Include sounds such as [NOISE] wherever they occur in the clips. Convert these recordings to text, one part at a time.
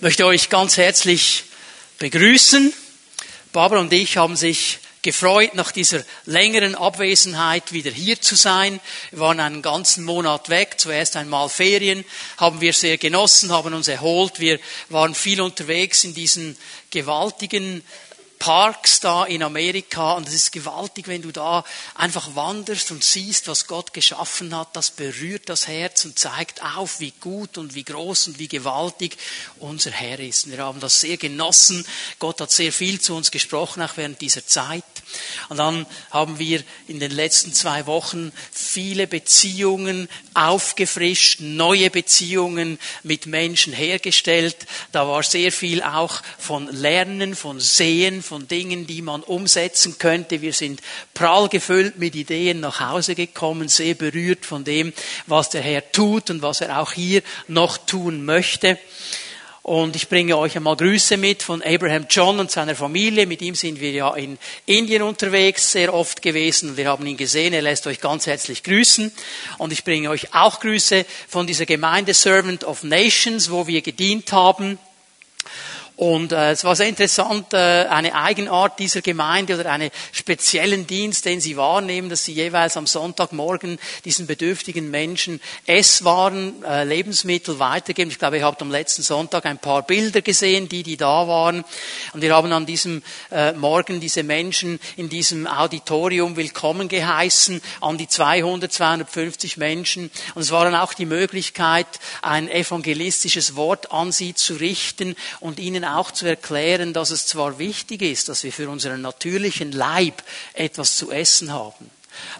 möchte euch ganz herzlich begrüßen. Barbara und ich haben sich gefreut, nach dieser längeren Abwesenheit wieder hier zu sein. Wir waren einen ganzen Monat weg, zuerst einmal Ferien, haben wir sehr genossen, haben uns erholt. Wir waren viel unterwegs in diesen gewaltigen Parks da in Amerika und es ist gewaltig, wenn du da einfach wanderst und siehst, was Gott geschaffen hat. Das berührt das Herz und zeigt auf, wie gut und wie groß und wie gewaltig unser Herr ist. Wir haben das sehr genossen. Gott hat sehr viel zu uns gesprochen, auch während dieser Zeit. Und dann haben wir in den letzten zwei Wochen viele Beziehungen aufgefrischt, neue Beziehungen mit Menschen hergestellt. Da war sehr viel auch von Lernen, von Sehen, von Dingen, die man umsetzen könnte. Wir sind prall gefüllt mit Ideen nach Hause gekommen, sehr berührt von dem, was der Herr tut und was er auch hier noch tun möchte. Und ich bringe euch einmal Grüße mit von Abraham John und seiner Familie. Mit ihm sind wir ja in Indien unterwegs, sehr oft gewesen. Wir haben ihn gesehen. Er lässt euch ganz herzlich grüßen. Und ich bringe euch auch Grüße von dieser Gemeinde Servant of Nations, wo wir gedient haben. Und äh, es war sehr interessant, äh, eine Eigenart dieser Gemeinde oder einen speziellen Dienst, den sie wahrnehmen, dass sie jeweils am Sonntagmorgen diesen bedürftigen Menschen Esswaren, äh, Lebensmittel weitergeben. Ich glaube, ihr habt am letzten Sonntag ein paar Bilder gesehen, die, die da waren. Und wir haben an diesem äh, Morgen diese Menschen in diesem Auditorium willkommen geheißen, an die 200, 250 Menschen. Und es war dann auch die Möglichkeit, ein evangelistisches Wort an sie zu richten und ihnen auch zu erklären, dass es zwar wichtig ist, dass wir für unseren natürlichen Leib etwas zu essen haben,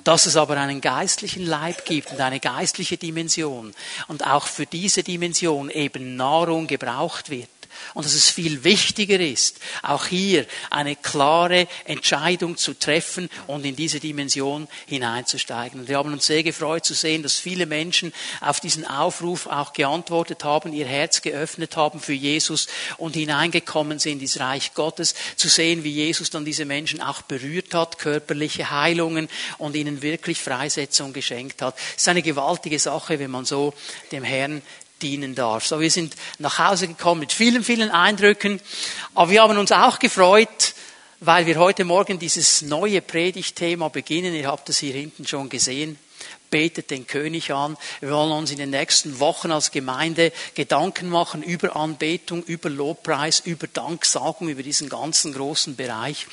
dass es aber einen geistlichen Leib gibt und eine geistliche Dimension und auch für diese Dimension eben Nahrung gebraucht wird und dass es viel wichtiger ist, auch hier eine klare Entscheidung zu treffen und in diese Dimension hineinzusteigen. Und wir haben uns sehr gefreut zu sehen, dass viele Menschen auf diesen Aufruf auch geantwortet haben, ihr Herz geöffnet haben für Jesus und hineingekommen sind ins Reich Gottes, zu sehen, wie Jesus dann diese Menschen auch berührt hat, körperliche Heilungen und ihnen wirklich Freisetzung geschenkt hat. Es ist eine gewaltige Sache, wenn man so dem Herrn dienen darf. So, wir sind nach Hause gekommen mit vielen, vielen Eindrücken, aber wir haben uns auch gefreut, weil wir heute Morgen dieses neue Predigtthema beginnen. Ihr habt es hier hinten schon gesehen betet den König an. Wir wollen uns in den nächsten Wochen als Gemeinde Gedanken machen über Anbetung, über Lobpreis, über Danksagung, über diesen ganzen großen Bereich.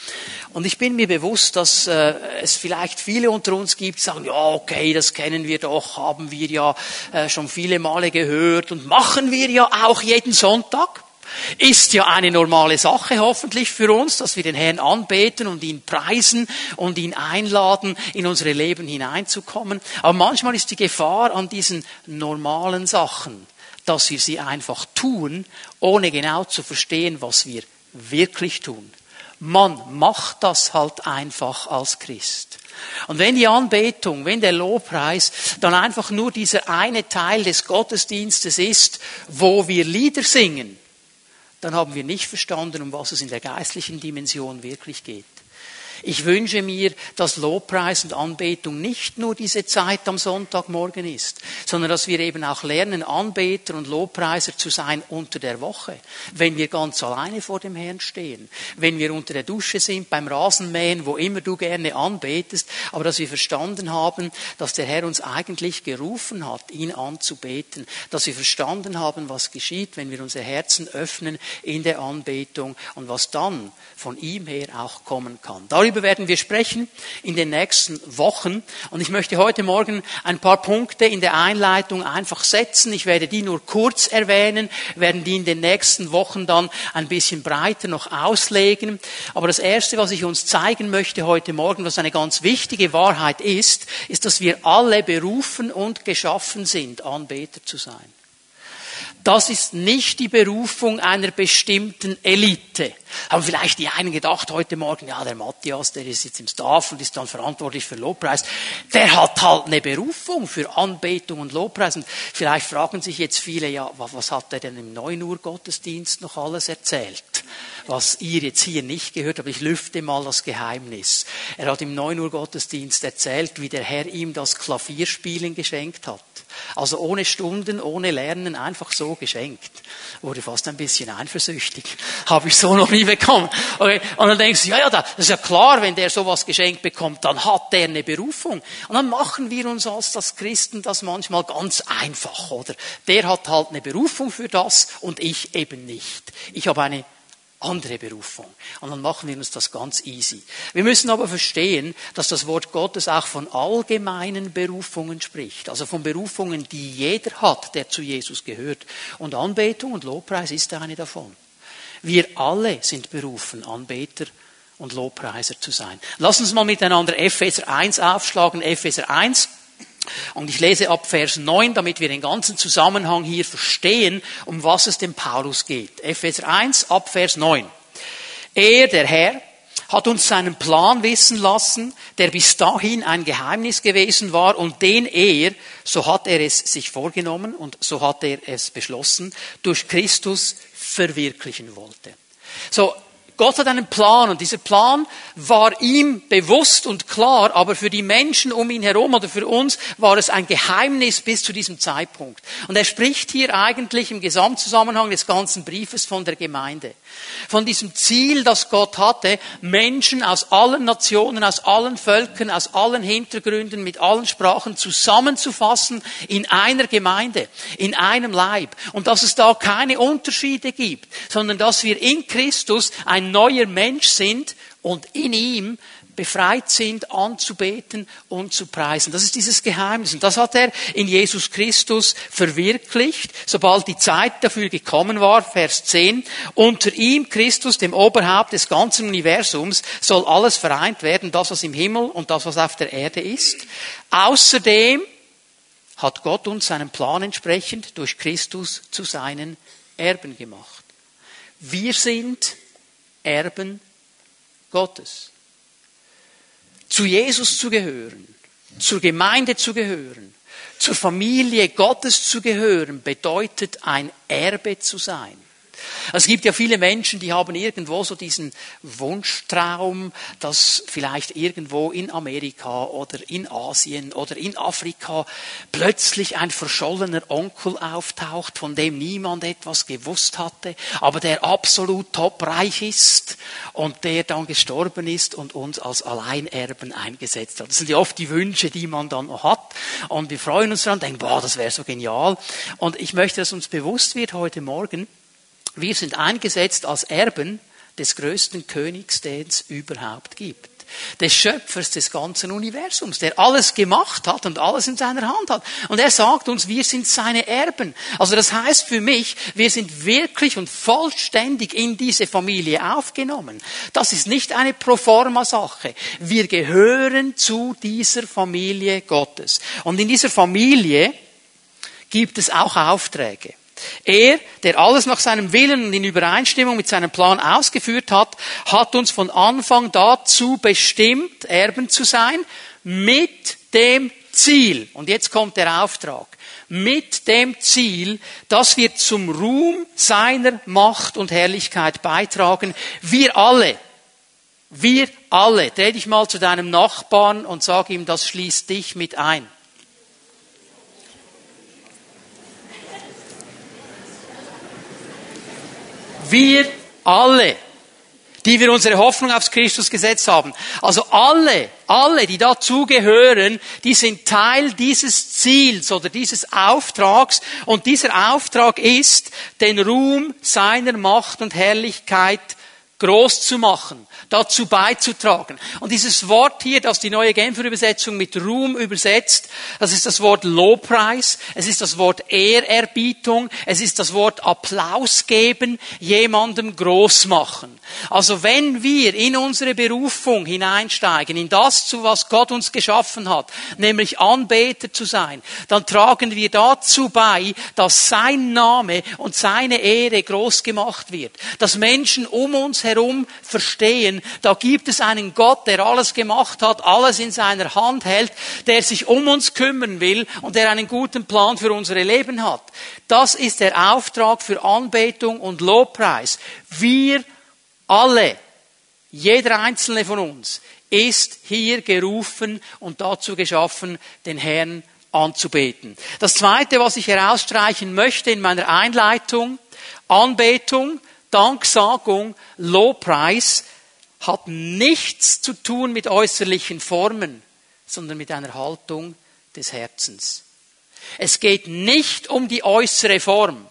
Und ich bin mir bewusst, dass äh, es vielleicht viele unter uns gibt, die sagen, ja, okay, das kennen wir doch, haben wir ja äh, schon viele Male gehört und machen wir ja auch jeden Sonntag. Ist ja eine normale Sache hoffentlich für uns, dass wir den Herrn anbeten und ihn preisen und ihn einladen, in unsere Leben hineinzukommen. Aber manchmal ist die Gefahr an diesen normalen Sachen, dass wir sie einfach tun, ohne genau zu verstehen, was wir wirklich tun. Man macht das halt einfach als Christ. Und wenn die Anbetung, wenn der Lobpreis dann einfach nur dieser eine Teil des Gottesdienstes ist, wo wir Lieder singen, dann haben wir nicht verstanden, um was es in der geistlichen Dimension wirklich geht. Ich wünsche mir, dass Lobpreis und Anbetung nicht nur diese Zeit am Sonntagmorgen ist, sondern dass wir eben auch lernen, Anbeter und Lobpreiser zu sein unter der Woche, wenn wir ganz alleine vor dem Herrn stehen, wenn wir unter der Dusche sind, beim Rasenmähen, wo immer du gerne anbetest, aber dass wir verstanden haben, dass der Herr uns eigentlich gerufen hat, ihn anzubeten, dass wir verstanden haben, was geschieht, wenn wir unsere Herzen öffnen in der Anbetung und was dann von ihm her auch kommen kann. Darüber werden wir sprechen in den nächsten Wochen. Und ich möchte heute Morgen ein paar Punkte in der Einleitung einfach setzen. Ich werde die nur kurz erwähnen, werden die in den nächsten Wochen dann ein bisschen breiter noch auslegen. Aber das Erste, was ich uns zeigen möchte heute Morgen, was eine ganz wichtige Wahrheit ist, ist, dass wir alle berufen und geschaffen sind, Anbeter zu sein. Das ist nicht die Berufung einer bestimmten Elite. Haben vielleicht die einen gedacht heute Morgen, ja, der Matthias, der ist jetzt im Staff und ist dann verantwortlich für Lobpreis. Der hat halt eine Berufung für Anbetung und Lobpreis. Und vielleicht fragen sich jetzt viele, ja, was hat er denn im 9 Uhr Gottesdienst noch alles erzählt? Was ihr jetzt hier nicht gehört habt, ich lüfte mal das Geheimnis. Er hat im 9 Uhr Gottesdienst erzählt, wie der Herr ihm das Klavierspielen geschenkt hat Also ohne Stunden, ohne Lernen, einfach so geschenkt. Wurde fast ein bisschen eifersüchtig. [LAUGHS] Habe ich so noch nie bekommen. Okay. Und dann denkst du, ja, ja, das ist ja klar, wenn der sowas geschenkt bekommt, dann hat der eine Berufung. Und dann machen wir uns als das Christen das manchmal ganz einfach, oder? Der hat halt eine Berufung für das und ich eben nicht. Ich habe eine andere Berufung. Und dann machen wir uns das ganz easy. Wir müssen aber verstehen, dass das Wort Gottes auch von allgemeinen Berufungen spricht. Also von Berufungen, die jeder hat, der zu Jesus gehört. Und Anbetung und Lobpreis ist eine davon. Wir alle sind berufen, Anbeter und Lobpreiser zu sein. Lass uns mal miteinander Epheser 1 aufschlagen. Epheser 1. Und ich lese ab Vers 9, damit wir den ganzen Zusammenhang hier verstehen, um was es dem Paulus geht. Epheser 1 ab Vers 9. Er, der Herr, hat uns seinen Plan wissen lassen, der bis dahin ein Geheimnis gewesen war und den er, so hat er es sich vorgenommen und so hat er es beschlossen, durch Christus verwirklichen wollte. So, Gott hat einen Plan und dieser Plan war ihm bewusst und klar, aber für die Menschen um ihn herum oder für uns war es ein Geheimnis bis zu diesem Zeitpunkt. Und er spricht hier eigentlich im Gesamtzusammenhang des ganzen Briefes von der Gemeinde. Von diesem Ziel, das Gott hatte, Menschen aus allen Nationen, aus allen Völkern, aus allen Hintergründen, mit allen Sprachen zusammenzufassen in einer Gemeinde, in einem Leib. Und dass es da keine Unterschiede gibt, sondern dass wir in Christus ein ein neuer Mensch sind und in ihm befreit sind, anzubeten und zu preisen. Das ist dieses Geheimnis. Und das hat er in Jesus Christus verwirklicht, sobald die Zeit dafür gekommen war. Vers 10. Unter ihm, Christus, dem Oberhaupt des ganzen Universums, soll alles vereint werden, das, was im Himmel und das, was auf der Erde ist. Außerdem hat Gott uns seinen Plan entsprechend durch Christus zu seinen Erben gemacht. Wir sind Erben Gottes. Zu Jesus zu gehören, zur Gemeinde zu gehören, zur Familie Gottes zu gehören, bedeutet ein Erbe zu sein. Es gibt ja viele Menschen, die haben irgendwo so diesen Wunschtraum, dass vielleicht irgendwo in Amerika oder in Asien oder in Afrika plötzlich ein verschollener Onkel auftaucht, von dem niemand etwas gewusst hatte, aber der absolut topreich ist und der dann gestorben ist und uns als Alleinerben eingesetzt hat. Das sind ja oft die Wünsche, die man dann noch hat. Und wir freuen uns daran, denken, boah, das wäre so genial. Und ich möchte, dass uns bewusst wird heute Morgen, wir sind eingesetzt als Erben des größten Königs, den es überhaupt gibt. Des Schöpfers des ganzen Universums, der alles gemacht hat und alles in seiner Hand hat. Und er sagt uns, wir sind seine Erben. Also das heißt für mich, wir sind wirklich und vollständig in diese Familie aufgenommen. Das ist nicht eine Proforma-Sache. Wir gehören zu dieser Familie Gottes. Und in dieser Familie gibt es auch Aufträge. Er, der alles nach seinem Willen und in Übereinstimmung mit seinem Plan ausgeführt hat, hat uns von Anfang dazu bestimmt, Erben zu sein, mit dem Ziel, und jetzt kommt der Auftrag, mit dem Ziel, dass wir zum Ruhm seiner Macht und Herrlichkeit beitragen. Wir alle, wir alle, dreh dich mal zu deinem Nachbarn und sag ihm, das schließt dich mit ein. Wir alle, die wir unsere Hoffnung aufs Christus gesetzt haben. Also alle, alle, die dazugehören, die sind Teil dieses Ziels oder dieses Auftrags. Und dieser Auftrag ist, den Ruhm seiner Macht und Herrlichkeit groß zu machen dazu beizutragen. Und dieses Wort hier, das die neue Genfer Übersetzung mit Ruhm übersetzt, das ist das Wort Lobpreis, es ist das Wort Ehrerbietung, es ist das Wort Applaus geben, jemandem groß machen. Also wenn wir in unsere Berufung hineinsteigen, in das, zu was Gott uns geschaffen hat, nämlich Anbeter zu sein, dann tragen wir dazu bei, dass sein Name und seine Ehre groß gemacht wird, dass Menschen um uns herum verstehen, sehen, da gibt es einen Gott, der alles gemacht hat, alles in seiner Hand hält, der sich um uns kümmern will und der einen guten Plan für unsere Leben hat. Das ist der Auftrag für Anbetung und Lobpreis. Wir alle, jeder einzelne von uns, ist hier gerufen und dazu geschaffen, den Herrn anzubeten. Das zweite, was ich herausstreichen möchte in meiner Einleitung, Anbetung, Danksagung, Lobpreis, hat nichts zu tun mit äußerlichen Formen, sondern mit einer Haltung des Herzens. Es geht nicht um die äußere Form.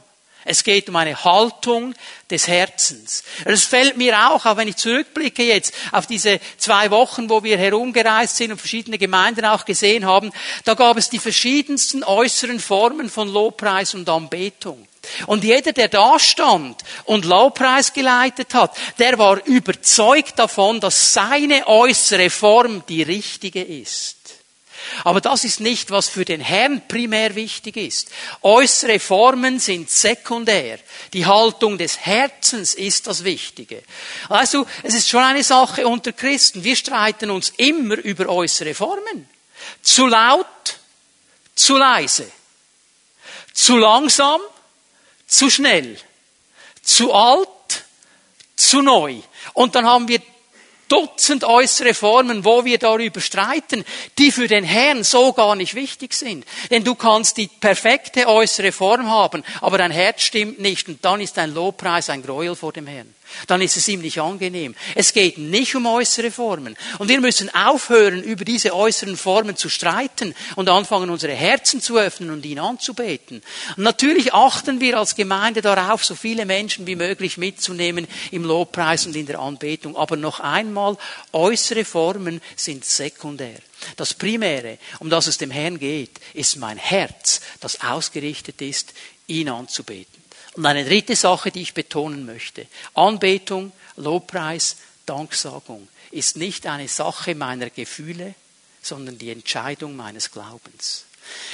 Es geht um eine Haltung des Herzens. Es fällt mir auch, auch wenn ich zurückblicke jetzt auf diese zwei Wochen, wo wir herumgereist sind und verschiedene Gemeinden auch gesehen haben, da gab es die verschiedensten äußeren Formen von Lobpreis und Anbetung. Und jeder, der da stand und Lobpreis geleitet hat, der war überzeugt davon, dass seine äußere Form die richtige ist. Aber das ist nicht, was für den Herrn primär wichtig ist. Äußere Formen sind sekundär. Die Haltung des Herzens ist das Wichtige. Also, es ist schon eine Sache unter Christen. Wir streiten uns immer über äußere Formen. Zu laut, zu leise. Zu langsam, zu schnell. Zu alt, zu neu. Und dann haben wir Dutzend äußere Formen, wo wir darüber streiten, die für den Herrn so gar nicht wichtig sind. Denn du kannst die perfekte äußere Form haben, aber dein Herz stimmt nicht und dann ist dein Lobpreis ein Gräuel vor dem Herrn dann ist es ihm nicht angenehm. Es geht nicht um äußere Formen. Und wir müssen aufhören, über diese äußeren Formen zu streiten und anfangen, unsere Herzen zu öffnen und ihn anzubeten. Und natürlich achten wir als Gemeinde darauf, so viele Menschen wie möglich mitzunehmen im Lobpreis und in der Anbetung. Aber noch einmal, äußere Formen sind sekundär. Das Primäre, um das es dem Herrn geht, ist mein Herz, das ausgerichtet ist, ihn anzubeten. Und eine dritte Sache, die ich betonen möchte. Anbetung, Lobpreis, Danksagung ist nicht eine Sache meiner Gefühle, sondern die Entscheidung meines Glaubens.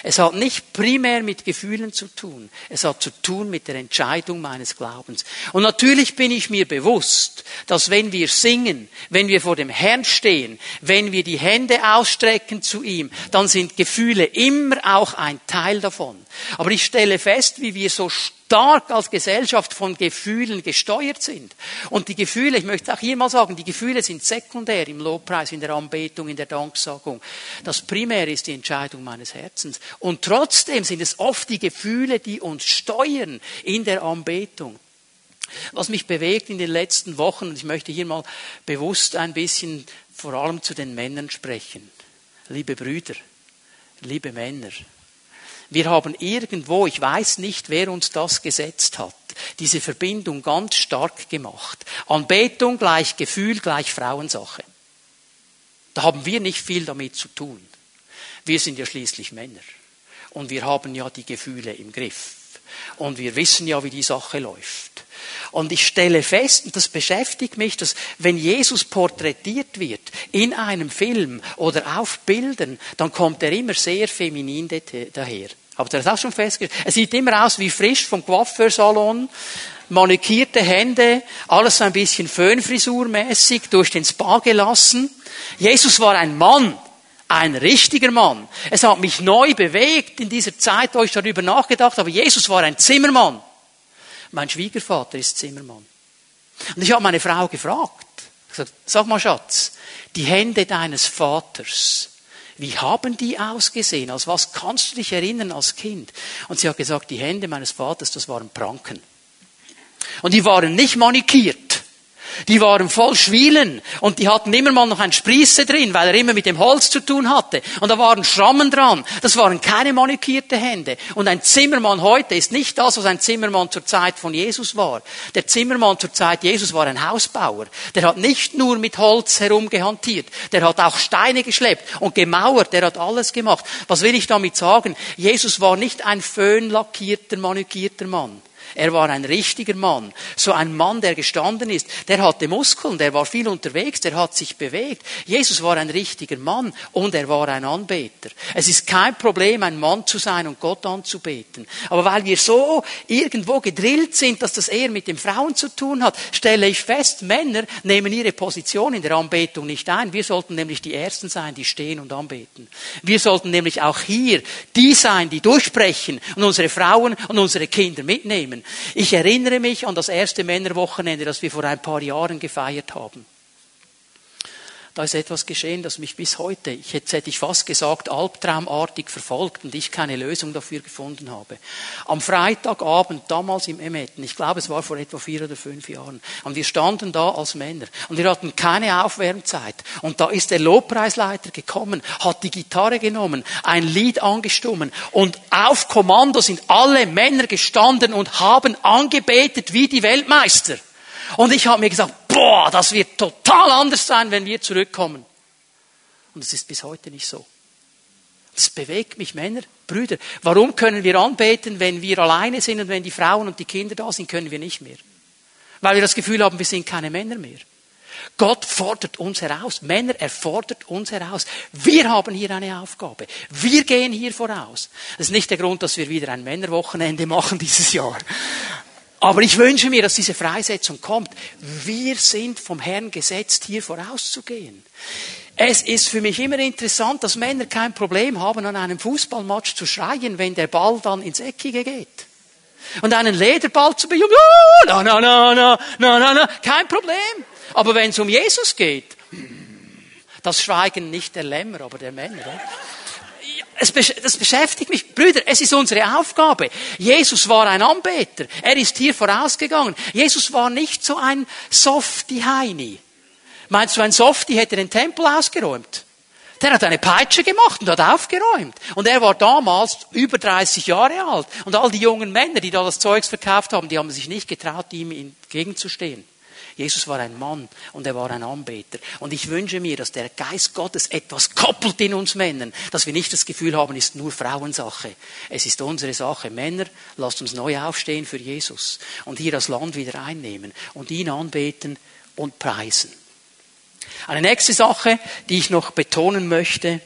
Es hat nicht primär mit Gefühlen zu tun. Es hat zu tun mit der Entscheidung meines Glaubens. Und natürlich bin ich mir bewusst, dass wenn wir singen, wenn wir vor dem Herrn stehen, wenn wir die Hände ausstrecken zu ihm, dann sind Gefühle immer auch ein Teil davon. Aber ich stelle fest, wie wir so stark als Gesellschaft von Gefühlen gesteuert sind. Und die Gefühle, ich möchte auch hier mal sagen, die Gefühle sind sekundär im Lobpreis, in der Anbetung, in der Danksagung. Das Primäre ist die Entscheidung meines Herzens. Und trotzdem sind es oft die Gefühle, die uns steuern in der Anbetung. Was mich bewegt in den letzten Wochen, und ich möchte hier mal bewusst ein bisschen vor allem zu den Männern sprechen. Liebe Brüder, liebe Männer, wir haben irgendwo, ich weiß nicht, wer uns das gesetzt hat, diese Verbindung ganz stark gemacht. Anbetung gleich Gefühl gleich Frauensache. Da haben wir nicht viel damit zu tun. Wir sind ja schließlich Männer. Und wir haben ja die Gefühle im Griff. Und wir wissen ja, wie die Sache läuft. Und ich stelle fest, und das beschäftigt mich, dass wenn Jesus porträtiert wird in einem Film oder auf Bildern, dann kommt er immer sehr feminin daher. Habt ihr das auch schon festgestellt? Er sieht immer aus wie frisch vom Coiffeursalon, manikierte Hände, alles ein bisschen Föhnfrisurmäßig, durch den Spa gelassen. Jesus war ein Mann, ein richtiger Mann. Es hat mich neu bewegt in dieser Zeit, wo ich darüber nachgedacht habe. Jesus war ein Zimmermann. Mein Schwiegervater ist Zimmermann. Und ich habe meine Frau gefragt, gesagt, sag mal Schatz, die Hände deines Vaters, wie haben die ausgesehen? Als was kannst du dich erinnern als Kind? Und sie hat gesagt, die Hände meines Vaters, das waren Pranken. Und die waren nicht manikiert. Die waren voll Schwielen und die hatten immer mal noch ein Sprieße drin, weil er immer mit dem Holz zu tun hatte. Und da waren Schrammen dran. Das waren keine manikierte Hände. Und ein Zimmermann heute ist nicht das, was ein Zimmermann zur Zeit von Jesus war. Der Zimmermann zur Zeit Jesus war ein Hausbauer. Der hat nicht nur mit Holz herumgehantiert. Der hat auch Steine geschleppt und gemauert. Der hat alles gemacht. Was will ich damit sagen? Jesus war nicht ein föhnlackierter, manikierter Mann. Er war ein richtiger Mann. So ein Mann, der gestanden ist. Der hatte Muskeln, der war viel unterwegs, der hat sich bewegt. Jesus war ein richtiger Mann und er war ein Anbeter. Es ist kein Problem, ein Mann zu sein und Gott anzubeten. Aber weil wir so irgendwo gedrillt sind, dass das eher mit den Frauen zu tun hat, stelle ich fest, Männer nehmen ihre Position in der Anbetung nicht ein. Wir sollten nämlich die Ersten sein, die stehen und anbeten. Wir sollten nämlich auch hier die sein, die durchbrechen und unsere Frauen und unsere Kinder mitnehmen. Ich erinnere mich an das erste Männerwochenende, das wir vor ein paar Jahren gefeiert haben. Da ist etwas geschehen, das mich bis heute, ich hätte, hätte ich fast gesagt, albtraumartig verfolgt und ich keine Lösung dafür gefunden habe. Am Freitagabend, damals im Emmetten, ich glaube, es war vor etwa vier oder fünf Jahren, und wir standen da als Männer und wir hatten keine Aufwärmzeit. Und da ist der Lobpreisleiter gekommen, hat die Gitarre genommen, ein Lied angestummen und auf Kommando sind alle Männer gestanden und haben angebetet wie die Weltmeister. Und ich habe mir gesagt, boah, das wird total anders sein, wenn wir zurückkommen. Und es ist bis heute nicht so. Das bewegt mich, Männer, Brüder. Warum können wir anbeten, wenn wir alleine sind und wenn die Frauen und die Kinder da sind, können wir nicht mehr? Weil wir das Gefühl haben, wir sind keine Männer mehr. Gott fordert uns heraus. Männer, er fordert uns heraus. Wir haben hier eine Aufgabe. Wir gehen hier voraus. Das ist nicht der Grund, dass wir wieder ein Männerwochenende machen dieses Jahr. Aber ich wünsche mir, dass diese Freisetzung kommt. Wir sind vom Herrn gesetzt, hier vorauszugehen. Es ist für mich immer interessant, dass Männer kein Problem haben, an einem Fußballmatch zu schreien, wenn der Ball dann ins Eckige geht. Und einen Lederball zu bejubeln, na, na, na, na, na, na, na, kein Problem. Aber wenn es um Jesus geht, das Schweigen nicht der Lämmer, aber der Männer. Oder? Es, das beschäftigt mich. Brüder, es ist unsere Aufgabe. Jesus war ein Anbeter. Er ist hier vorausgegangen. Jesus war nicht so ein Softie-Heini. Meinst du, ein Softie hätte den Tempel ausgeräumt? Der hat eine Peitsche gemacht und hat aufgeräumt. Und er war damals über 30 Jahre alt. Und all die jungen Männer, die da das Zeugs verkauft haben, die haben sich nicht getraut, ihm entgegenzustehen. Jesus war ein Mann und er war ein Anbeter. Und ich wünsche mir, dass der Geist Gottes etwas koppelt in uns Männern, dass wir nicht das Gefühl haben, es ist nur Frauensache. Es ist unsere Sache. Männer, lasst uns neu aufstehen für Jesus und hier das Land wieder einnehmen und ihn anbeten und preisen. Eine nächste Sache, die ich noch betonen möchte,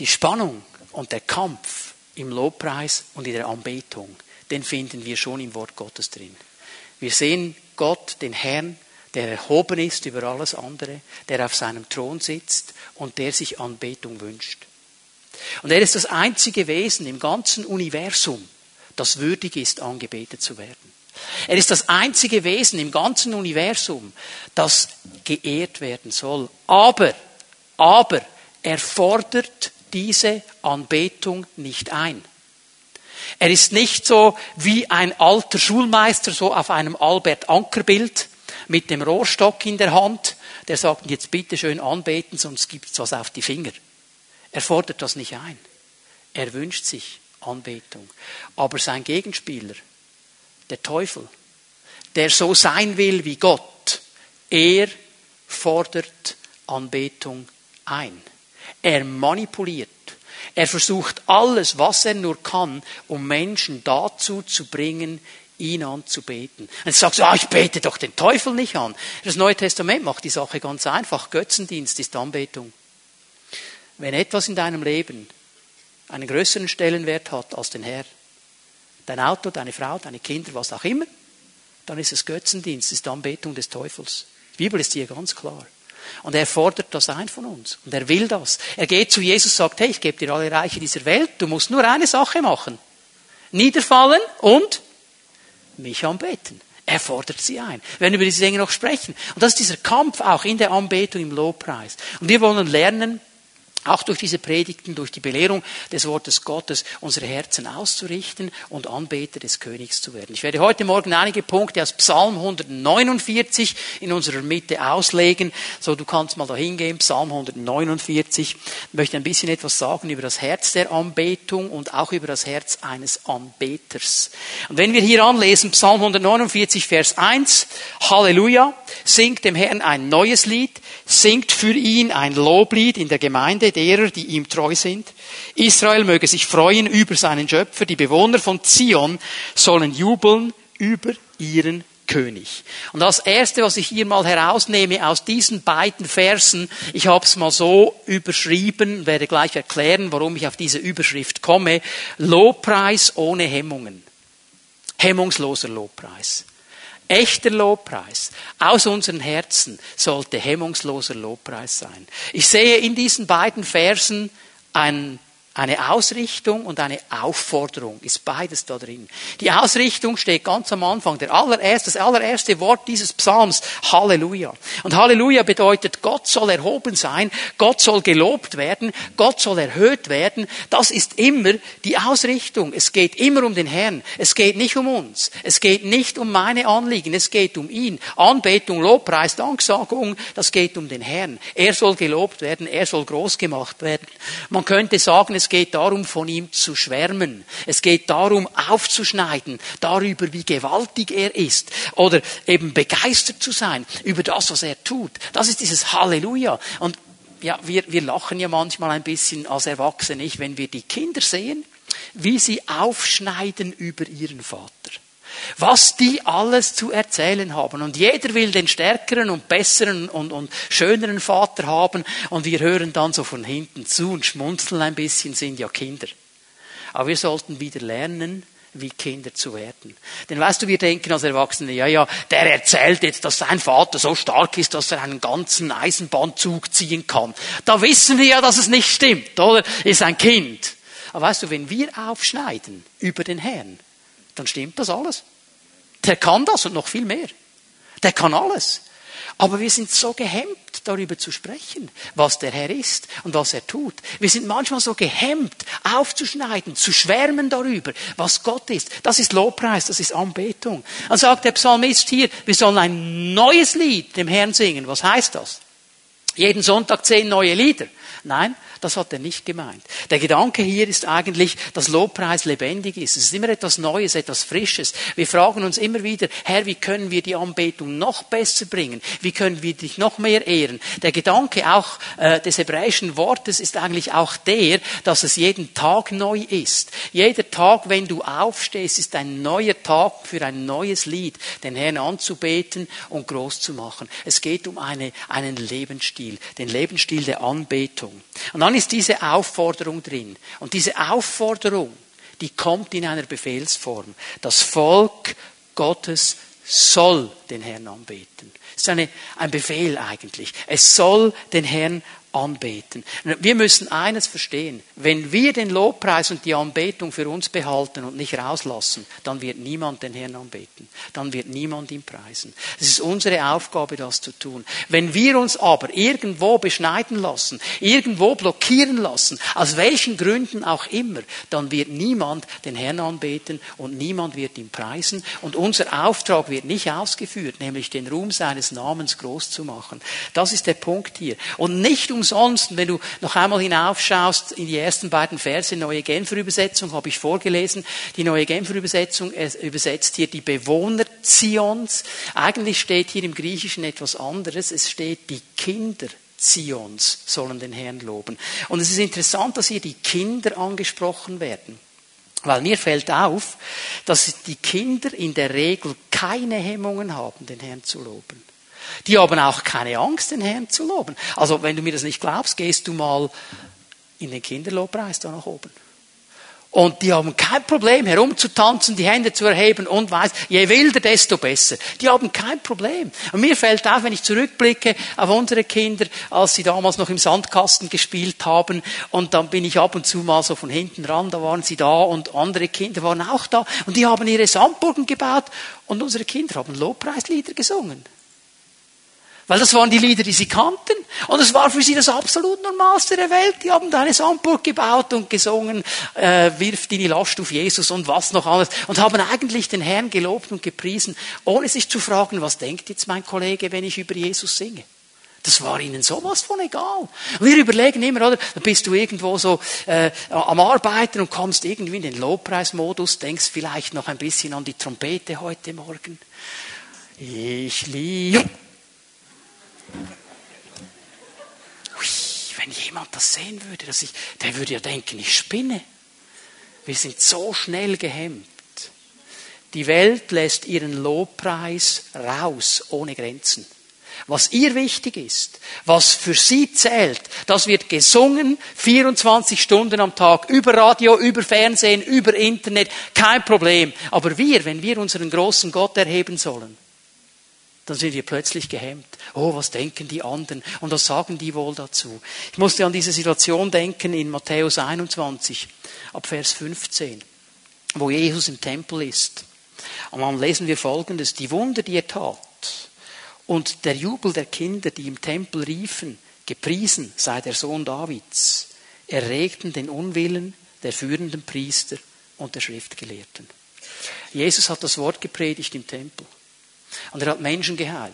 die Spannung und der Kampf im Lobpreis und in der Anbetung, den finden wir schon im Wort Gottes drin. Wir sehen Gott, den Herrn, der erhoben ist über alles andere, der auf seinem Thron sitzt und der sich Anbetung wünscht. Und er ist das einzige Wesen im ganzen Universum, das würdig ist, angebetet zu werden. Er ist das einzige Wesen im ganzen Universum, das geehrt werden soll. Aber, aber, er fordert diese Anbetung nicht ein. Er ist nicht so wie ein alter Schulmeister, so auf einem Albert Anker-Bild mit dem Rohrstock in der Hand, der sagt, jetzt bitte schön anbeten, sonst gibt's was auf die Finger. Er fordert das nicht ein. Er wünscht sich Anbetung. Aber sein Gegenspieler, der Teufel, der so sein will wie Gott, er fordert Anbetung ein. Er manipuliert er versucht alles, was er nur kann, um Menschen dazu zu bringen, ihn anzubeten. Und sagst du, ah, ich bete doch den Teufel nicht an. Das Neue Testament macht die Sache ganz einfach. Götzendienst ist Anbetung. Wenn etwas in deinem Leben einen größeren Stellenwert hat als den Herr, dein Auto, deine Frau, deine Kinder, was auch immer, dann ist es Götzendienst, ist Anbetung des Teufels. Die Bibel ist hier ganz klar. Und er fordert das ein von uns. Und er will das. Er geht zu Jesus und sagt, hey, ich gebe dir alle Reiche dieser Welt. Du musst nur eine Sache machen. Niederfallen und mich anbeten. Er fordert sie ein. Wir werden über diese Dinge noch sprechen. Und das ist dieser Kampf auch in der Anbetung im Lobpreis. Und wir wollen lernen, auch durch diese Predigten, durch die Belehrung des Wortes Gottes, unsere Herzen auszurichten und Anbeter des Königs zu werden. Ich werde heute Morgen einige Punkte aus Psalm 149 in unserer Mitte auslegen. So, du kannst mal da hingehen, Psalm 149. Ich möchte ein bisschen etwas sagen über das Herz der Anbetung und auch über das Herz eines Anbeters. Und wenn wir hier anlesen, Psalm 149, Vers 1, Halleluja, singt dem Herrn ein neues Lied, singt für ihn ein Loblied in der Gemeinde derer, die ihm treu sind. Israel möge sich freuen über seinen Schöpfer. Die Bewohner von Zion sollen jubeln über ihren König. Und das Erste, was ich hier mal herausnehme aus diesen beiden Versen, ich habe es mal so überschrieben, werde gleich erklären, warum ich auf diese Überschrift komme, Lobpreis ohne Hemmungen. Hemmungsloser Lobpreis. Echter Lobpreis aus unseren Herzen sollte hemmungsloser Lobpreis sein. Ich sehe in diesen beiden Versen ein, Eine Ausrichtung und eine Aufforderung ist beides da drin. Die Ausrichtung steht ganz am Anfang. Der allererste, das allererste Wort dieses Psalms, Halleluja. Und Halleluja bedeutet, Gott soll erhoben sein, Gott soll gelobt werden, Gott soll erhöht werden. Das ist immer die Ausrichtung. Es geht immer um den Herrn. Es geht nicht um uns. Es geht nicht um meine Anliegen. Es geht um ihn. Anbetung, Lobpreis, Danksagung, das geht um den Herrn. Er soll gelobt werden, er soll groß gemacht werden. Man könnte sagen, es geht darum, von ihm zu schwärmen. Es geht darum, aufzuschneiden, darüber, wie gewaltig er ist. Oder eben begeistert zu sein über das, was er tut. Das ist dieses Halleluja. Und ja, wir, wir lachen ja manchmal ein bisschen als Erwachsene, nicht, wenn wir die Kinder sehen, wie sie aufschneiden über ihren Vater was die alles zu erzählen haben. Und jeder will den stärkeren und besseren und, und schöneren Vater haben. Und wir hören dann so von hinten zu und schmunzeln ein bisschen, sind ja Kinder. Aber wir sollten wieder lernen, wie Kinder zu werden. Denn weißt du, wir denken als Erwachsene, ja, ja, der erzählt jetzt, dass sein Vater so stark ist, dass er einen ganzen Eisenbahnzug ziehen kann. Da wissen wir ja, dass es nicht stimmt, oder? Ist ein Kind. Aber weißt du, wenn wir aufschneiden über den Herrn, dann stimmt das alles. Der kann das und noch viel mehr. Der kann alles. Aber wir sind so gehemmt, darüber zu sprechen, was der Herr ist und was er tut. Wir sind manchmal so gehemmt, aufzuschneiden, zu schwärmen darüber, was Gott ist. Das ist Lobpreis, das ist Anbetung. Dann sagt der Psalmist hier, wir sollen ein neues Lied dem Herrn singen. Was heißt das? Jeden Sonntag zehn neue Lieder. Nein, das hat er nicht gemeint. Der Gedanke hier ist eigentlich, dass Lobpreis lebendig ist. Es ist immer etwas Neues, etwas Frisches. Wir fragen uns immer wieder, Herr, wie können wir die Anbetung noch besser bringen? Wie können wir dich noch mehr ehren? Der Gedanke auch äh, des hebräischen Wortes ist eigentlich auch der, dass es jeden Tag neu ist. Jeder Tag, wenn du aufstehst, ist ein neuer Tag für ein neues Lied, den Herrn anzubeten und groß zu machen. Es geht um eine, einen Lebensstil, den Lebensstil der Anbetung. Und dann ist diese Aufforderung drin. Und diese Aufforderung, die kommt in einer Befehlsform. Das Volk Gottes soll den Herrn anbeten. Das ist eine, ein Befehl eigentlich. Es soll den Herrn anbeten. Wir müssen eines verstehen. Wenn wir den Lobpreis und die Anbetung für uns behalten und nicht rauslassen, dann wird niemand den Herrn anbeten. Dann wird niemand ihn preisen. Es ist unsere Aufgabe, das zu tun. Wenn wir uns aber irgendwo beschneiden lassen, irgendwo blockieren lassen, aus welchen Gründen auch immer, dann wird niemand den Herrn anbeten und niemand wird ihn preisen und unser Auftrag wird nicht ausgeführt, nämlich den Ruhm seines Namens groß zu machen. Das ist der Punkt hier. Und nicht um umsonst. wenn du noch einmal hinaufschaust in die ersten beiden Verse, neue Genfer Übersetzung, habe ich vorgelesen. Die neue Genfer Übersetzung übersetzt hier die Bewohner Zions. Eigentlich steht hier im Griechischen etwas anderes. Es steht die Kinder Zions sollen den Herrn loben. Und es ist interessant, dass hier die Kinder angesprochen werden. Weil mir fällt auf, dass die Kinder in der Regel keine Hemmungen haben, den Herrn zu loben. Die haben auch keine Angst, den Herrn zu loben. Also wenn du mir das nicht glaubst, gehst du mal in den Kinderlobpreis da nach oben. Und die haben kein Problem, herumzutanzen, die Hände zu erheben und weiß, je wilder, desto besser. Die haben kein Problem. Und mir fällt auf, wenn ich zurückblicke auf unsere Kinder, als sie damals noch im Sandkasten gespielt haben, und dann bin ich ab und zu mal so von hinten ran, da waren sie da und andere Kinder waren auch da, und die haben ihre Sandburgen gebaut, und unsere Kinder haben Lobpreislieder gesungen. Weil das waren die Lieder, die sie kannten. Und es war für sie das absolut Normalste der Welt. Die haben da eine Sandburg gebaut und gesungen, äh, wirft die Last auf Jesus und was noch alles. Und haben eigentlich den Herrn gelobt und gepriesen, ohne sich zu fragen, was denkt jetzt mein Kollege, wenn ich über Jesus singe. Das war ihnen sowas von egal. Wir überlegen immer, oder? Da bist du irgendwo so äh, am Arbeiten und kommst irgendwie in den Lobpreismodus, denkst vielleicht noch ein bisschen an die Trompete heute Morgen. Ich liebe wenn jemand das sehen würde, dass ich, der würde ja denken, ich spinne. Wir sind so schnell gehemmt. Die Welt lässt ihren Lobpreis raus, ohne Grenzen. Was ihr wichtig ist, was für sie zählt, das wird gesungen, 24 Stunden am Tag, über Radio, über Fernsehen, über Internet, kein Problem. Aber wir, wenn wir unseren großen Gott erheben sollen, dann sind wir plötzlich gehemmt. Oh, was denken die anderen? Und was sagen die wohl dazu? Ich musste an diese Situation denken in Matthäus 21, ab Vers 15, wo Jesus im Tempel ist. Und dann lesen wir Folgendes. Die Wunder, die er tat und der Jubel der Kinder, die im Tempel riefen, gepriesen sei der Sohn Davids, erregten den Unwillen der führenden Priester und der Schriftgelehrten. Jesus hat das Wort gepredigt im Tempel. Und er hat Menschen geheilt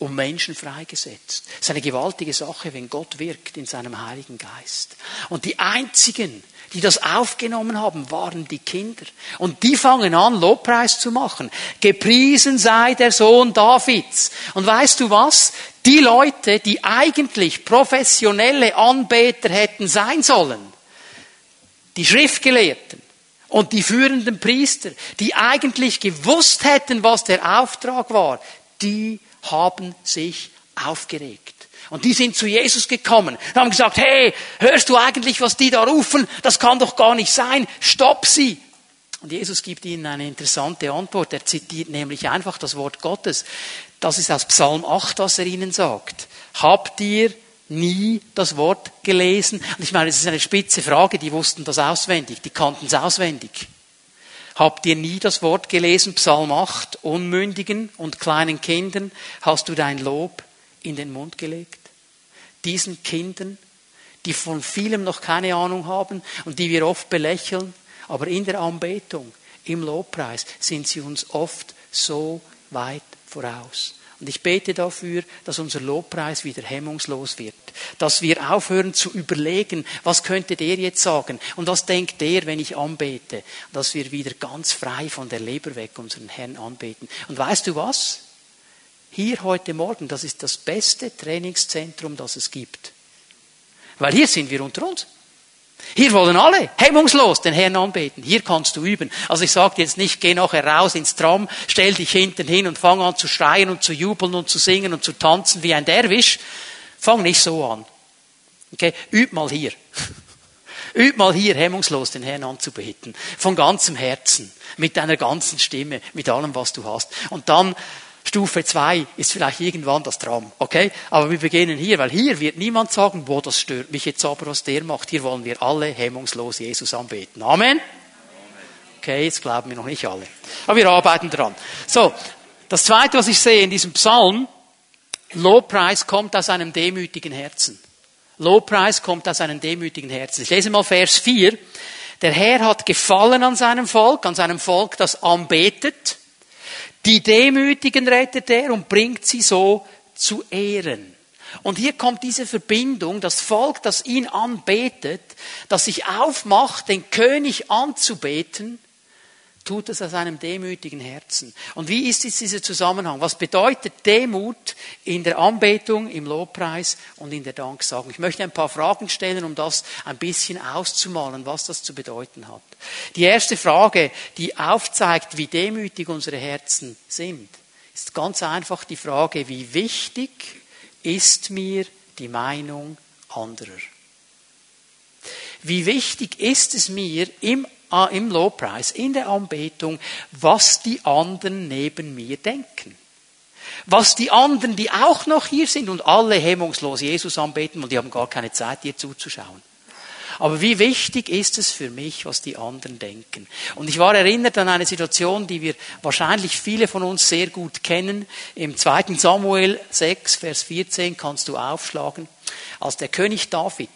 und Menschen freigesetzt. Es ist eine gewaltige Sache, wenn Gott wirkt in seinem Heiligen Geist. Und die einzigen, die das aufgenommen haben, waren die Kinder. Und die fangen an, Lobpreis zu machen. Gepriesen sei der Sohn Davids. Und weißt du was? Die Leute, die eigentlich professionelle Anbeter hätten sein sollen, die Schriftgelehrten, und die führenden Priester, die eigentlich gewusst hätten, was der Auftrag war, die haben sich aufgeregt. Und die sind zu Jesus gekommen und haben gesagt, hey, hörst du eigentlich, was die da rufen? Das kann doch gar nicht sein. Stopp sie. Und Jesus gibt ihnen eine interessante Antwort. Er zitiert nämlich einfach das Wort Gottes. Das ist aus Psalm 8, was er ihnen sagt. Habt ihr nie das Wort gelesen? Und ich meine, es ist eine spitze Frage, die wussten das auswendig, die kannten es auswendig. Habt ihr nie das Wort gelesen, Psalm 8, Unmündigen und kleinen Kindern hast du dein Lob in den Mund gelegt? Diesen Kindern, die von vielem noch keine Ahnung haben und die wir oft belächeln, aber in der Anbetung, im Lobpreis sind sie uns oft so weit voraus. Und ich bete dafür, dass unser Lobpreis wieder hemmungslos wird. Dass wir aufhören zu überlegen, was könnte der jetzt sagen und was denkt der, wenn ich anbete. Dass wir wieder ganz frei von der Leber weg unseren Herrn anbeten. Und weißt du was? Hier heute Morgen, das ist das beste Trainingszentrum, das es gibt. Weil hier sind wir unter uns. Hier wollen alle hemmungslos den Herrn anbeten. Hier kannst du üben. Also ich sage jetzt nicht, geh nachher raus ins Tram, stell dich hinten hin und fang an zu schreien und zu jubeln und zu singen und zu tanzen wie ein Derwisch. Fang nicht so an. Okay? Üb mal hier. [LAUGHS] Üb mal hier hemmungslos den Herrn anzubeten. Von ganzem Herzen. Mit deiner ganzen Stimme. Mit allem, was du hast. Und dann Stufe 2 ist vielleicht irgendwann das Tram, okay? Aber wir beginnen hier, weil hier wird niemand sagen, wo das stört mich jetzt aber, was der macht. Hier wollen wir alle hemmungslos Jesus anbeten. Amen? Okay, jetzt glauben wir noch nicht alle. Aber wir arbeiten dran. So, das zweite, was ich sehe in diesem Psalm, Lobpreis kommt aus einem demütigen Herzen. Lobpreis kommt aus einem demütigen Herzen. Ich lese mal Vers 4. Der Herr hat gefallen an seinem Volk, an seinem Volk, das anbetet. Die Demütigen rettet er und bringt sie so zu Ehren. Und hier kommt diese Verbindung, das Volk, das ihn anbetet, das sich aufmacht, den König anzubeten, tut es aus einem demütigen Herzen. Und wie ist jetzt dieser Zusammenhang? Was bedeutet Demut in der Anbetung, im Lobpreis und in der Danksagung? Ich möchte ein paar Fragen stellen, um das ein bisschen auszumalen, was das zu bedeuten hat. Die erste Frage, die aufzeigt, wie demütig unsere Herzen sind, ist ganz einfach die Frage, wie wichtig ist mir die Meinung anderer? Wie wichtig ist es mir im im Lobpreis, in der Anbetung, was die anderen neben mir denken. Was die anderen, die auch noch hier sind und alle hemmungslos Jesus anbeten und die haben gar keine Zeit, dir zuzuschauen. Aber wie wichtig ist es für mich, was die anderen denken? Und ich war erinnert an eine Situation, die wir wahrscheinlich viele von uns sehr gut kennen. Im 2. Samuel 6, Vers 14 kannst du aufschlagen. Als der König David,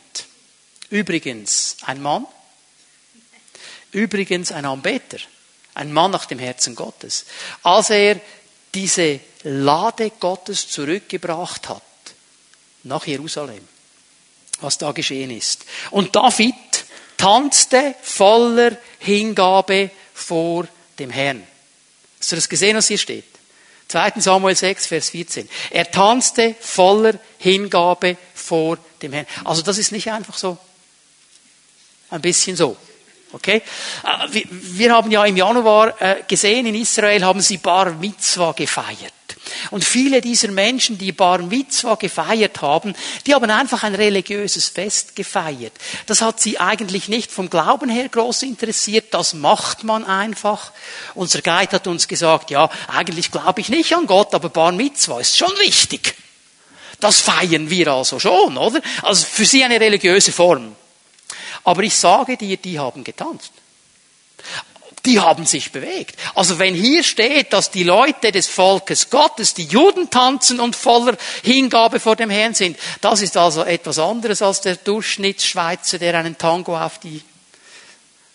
übrigens ein Mann, Übrigens ein Anbeter, ein Mann nach dem Herzen Gottes. Als er diese Lade Gottes zurückgebracht hat nach Jerusalem, was da geschehen ist. Und David tanzte voller Hingabe vor dem Herrn. Hast du das gesehen, was hier steht? 2. Samuel 6, Vers 14. Er tanzte voller Hingabe vor dem Herrn. Also das ist nicht einfach so ein bisschen so. Okay? Äh, wir haben ja im Januar äh, gesehen, in Israel haben sie Bar Mitzwa gefeiert. Und viele dieser Menschen, die Bar Mitzwa gefeiert haben, die haben einfach ein religiöses Fest gefeiert. Das hat sie eigentlich nicht vom Glauben her groß interessiert, das macht man einfach. Unser Guide hat uns gesagt, ja, eigentlich glaube ich nicht an Gott, aber Bar Mitzwa ist schon wichtig. Das feiern wir also schon, oder? Also für sie eine religiöse Form. Aber ich sage dir, die haben getanzt. Die haben sich bewegt. Also wenn hier steht, dass die Leute des Volkes Gottes, die Juden tanzen und voller Hingabe vor dem Herrn sind, das ist also etwas anderes als der Durchschnittsschweizer, der einen Tango auf die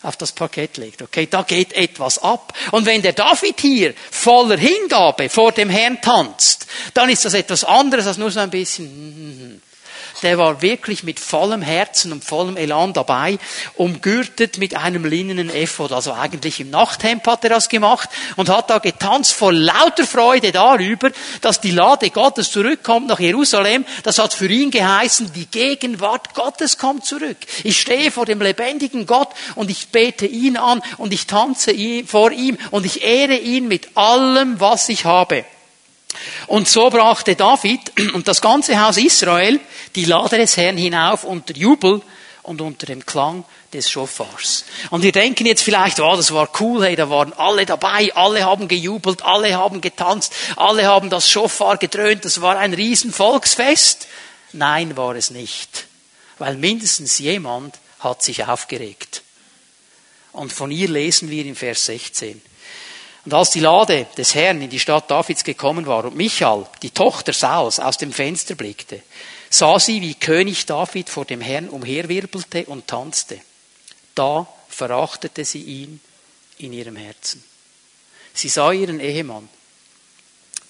auf das Parkett legt. Okay, da geht etwas ab. Und wenn der David hier voller Hingabe vor dem Herrn tanzt, dann ist das etwas anderes als nur so ein bisschen. Der war wirklich mit vollem Herzen und vollem Elan dabei, umgürtet mit einem linnenen Ephod. Also eigentlich im Nachthemd hat er das gemacht und hat da getanzt vor lauter Freude darüber, dass die Lade Gottes zurückkommt nach Jerusalem. Das hat für ihn geheißen, die Gegenwart Gottes kommt zurück. Ich stehe vor dem lebendigen Gott und ich bete ihn an und ich tanze vor ihm und ich ehre ihn mit allem, was ich habe. Und so brachte David [CLEARS THROAT] und das ganze Haus Israel die Lade des Herrn hinauf unter Jubel und unter dem Klang des Schofars. Und wir denken jetzt vielleicht, oh, das war cool, hey, da waren alle dabei, alle haben gejubelt, alle haben getanzt, alle haben das Schofar gedröhnt, das war ein riesen Volksfest. Nein, war es nicht. Weil mindestens jemand hat sich aufgeregt. Und von ihr lesen wir in Vers 16. Und als die Lade des Herrn in die Stadt Davids gekommen war und Michal, die Tochter Sauls, aus dem Fenster blickte, sah sie, wie König David vor dem Herrn umherwirbelte und tanzte. Da verachtete sie ihn in ihrem Herzen. Sie sah ihren Ehemann,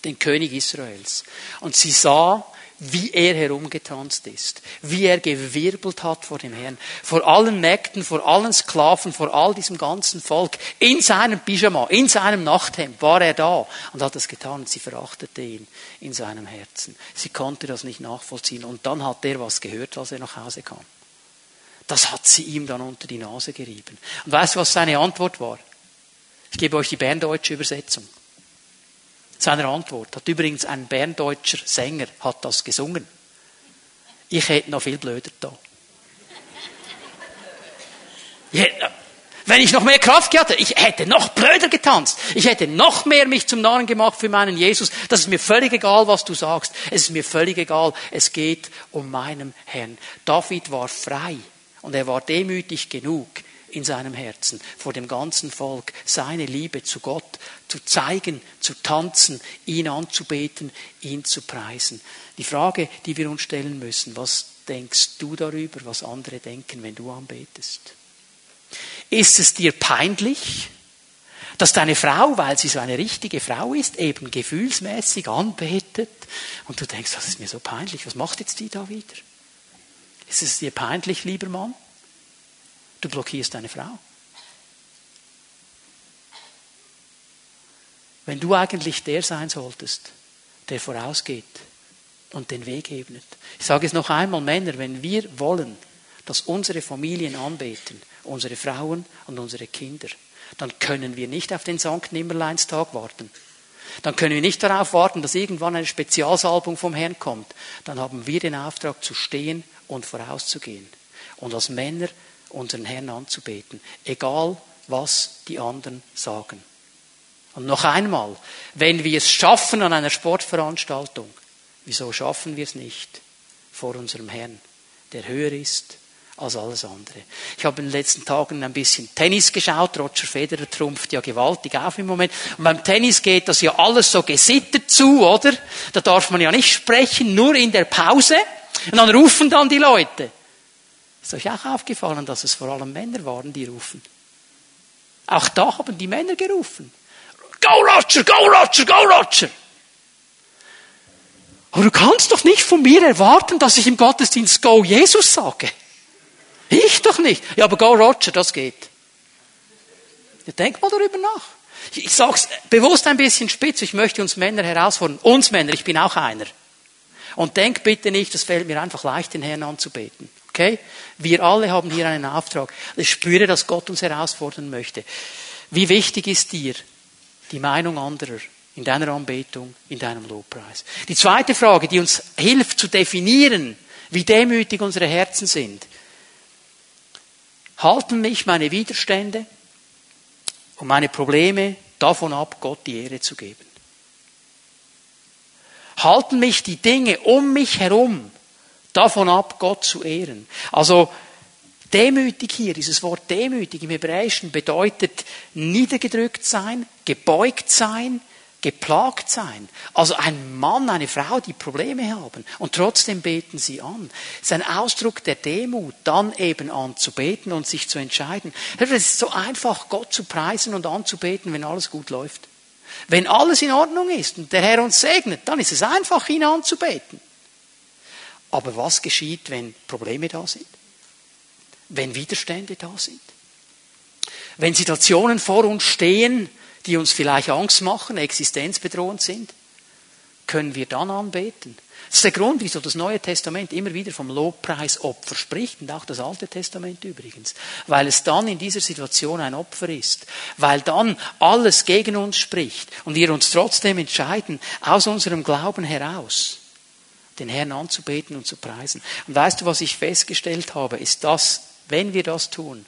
den König Israels, und sie sah, wie er herumgetanzt ist, wie er gewirbelt hat vor dem Herrn, vor allen Mägden, vor allen Sklaven, vor all diesem ganzen Volk, in seinem Pyjama, in seinem Nachthemd war er da und hat es getan und sie verachtete ihn in seinem Herzen. Sie konnte das nicht nachvollziehen und dann hat er was gehört, als er nach Hause kam. Das hat sie ihm dann unter die Nase gerieben. Und weißt du, was seine Antwort war? Ich gebe euch die berndeutsche Übersetzung seiner Antwort. Hat übrigens ein berndeutscher Sänger hat das gesungen. Ich hätte noch viel blöder da. Wenn ich noch mehr Kraft gehabt hätte, ich hätte noch blöder getanzt. Ich hätte noch mehr mich zum Narren gemacht für meinen Jesus. Das ist mir völlig egal, was du sagst. Es ist mir völlig egal. Es geht um meinen Herrn. David war frei und er war demütig genug, in seinem Herzen, vor dem ganzen Volk, seine Liebe zu Gott zu zeigen, zu tanzen, ihn anzubeten, ihn zu preisen. Die Frage, die wir uns stellen müssen, was denkst du darüber, was andere denken, wenn du anbetest? Ist es dir peinlich, dass deine Frau, weil sie so eine richtige Frau ist, eben gefühlsmäßig anbetet und du denkst, das ist mir so peinlich, was macht jetzt die da wieder? Ist es dir peinlich, lieber Mann? Du blockierst deine Frau. Wenn du eigentlich der sein solltest, der vorausgeht und den Weg ebnet. Ich sage es noch einmal, Männer, wenn wir wollen, dass unsere Familien anbeten, unsere Frauen und unsere Kinder, dann können wir nicht auf den Sankt Nimmerleinstag warten. Dann können wir nicht darauf warten, dass irgendwann eine Spezialsalbung vom Herrn kommt. Dann haben wir den Auftrag zu stehen und vorauszugehen. Und als Männer unseren Herrn anzubeten, egal was die anderen sagen. Und noch einmal, wenn wir es schaffen an einer Sportveranstaltung, wieso schaffen wir es nicht vor unserem Herrn, der höher ist als alles andere. Ich habe in den letzten Tagen ein bisschen Tennis geschaut. Roger Federer trumpft ja gewaltig auf im Moment. Und beim Tennis geht das ja alles so gesittet zu, oder? Da darf man ja nicht sprechen, nur in der Pause. Und dann rufen dann die Leute. Ist euch auch aufgefallen, dass es vor allem Männer waren, die rufen? Auch da haben die Männer gerufen. Go Roger, go Roger, go Roger! Aber du kannst doch nicht von mir erwarten, dass ich im Gottesdienst Go Jesus sage. Ich doch nicht. Ja, aber Go Roger, das geht. Ja, denk mal darüber nach. Ich sag's bewusst ein bisschen spitz. Ich möchte uns Männer herausfordern. Uns Männer, ich bin auch einer. Und denk bitte nicht, es fällt mir einfach leicht, den Herrn anzubeten. Okay? Wir alle haben hier einen Auftrag. Ich spüre, dass Gott uns herausfordern möchte. Wie wichtig ist dir die Meinung anderer in deiner Anbetung, in deinem Lobpreis. Die zweite Frage, die uns hilft zu definieren, wie demütig unsere Herzen sind. Halten mich meine Widerstände und meine Probleme davon ab, Gott die Ehre zu geben? Halten mich die Dinge um mich herum davon ab, Gott zu ehren? Also, demütig hier, dieses Wort demütig im Hebräischen bedeutet niedergedrückt sein, gebeugt sein, geplagt sein. Also ein Mann, eine Frau, die Probleme haben und trotzdem beten sie an. Es ist ein Ausdruck der Demut, dann eben anzubeten und sich zu entscheiden. Es ist so einfach, Gott zu preisen und anzubeten, wenn alles gut läuft. Wenn alles in Ordnung ist und der Herr uns segnet, dann ist es einfach, ihn anzubeten. Aber was geschieht, wenn Probleme da sind? Wenn Widerstände da sind? Wenn Situationen vor uns stehen, die uns vielleicht Angst machen, existenzbedrohend sind, können wir dann anbeten. Das ist der Grund, wieso das Neue Testament immer wieder vom Lobpreisopfer spricht und auch das Alte Testament übrigens. Weil es dann in dieser Situation ein Opfer ist. Weil dann alles gegen uns spricht und wir uns trotzdem entscheiden, aus unserem Glauben heraus den Herrn anzubeten und zu preisen. Und weißt du, was ich festgestellt habe, ist das, wenn wir das tun,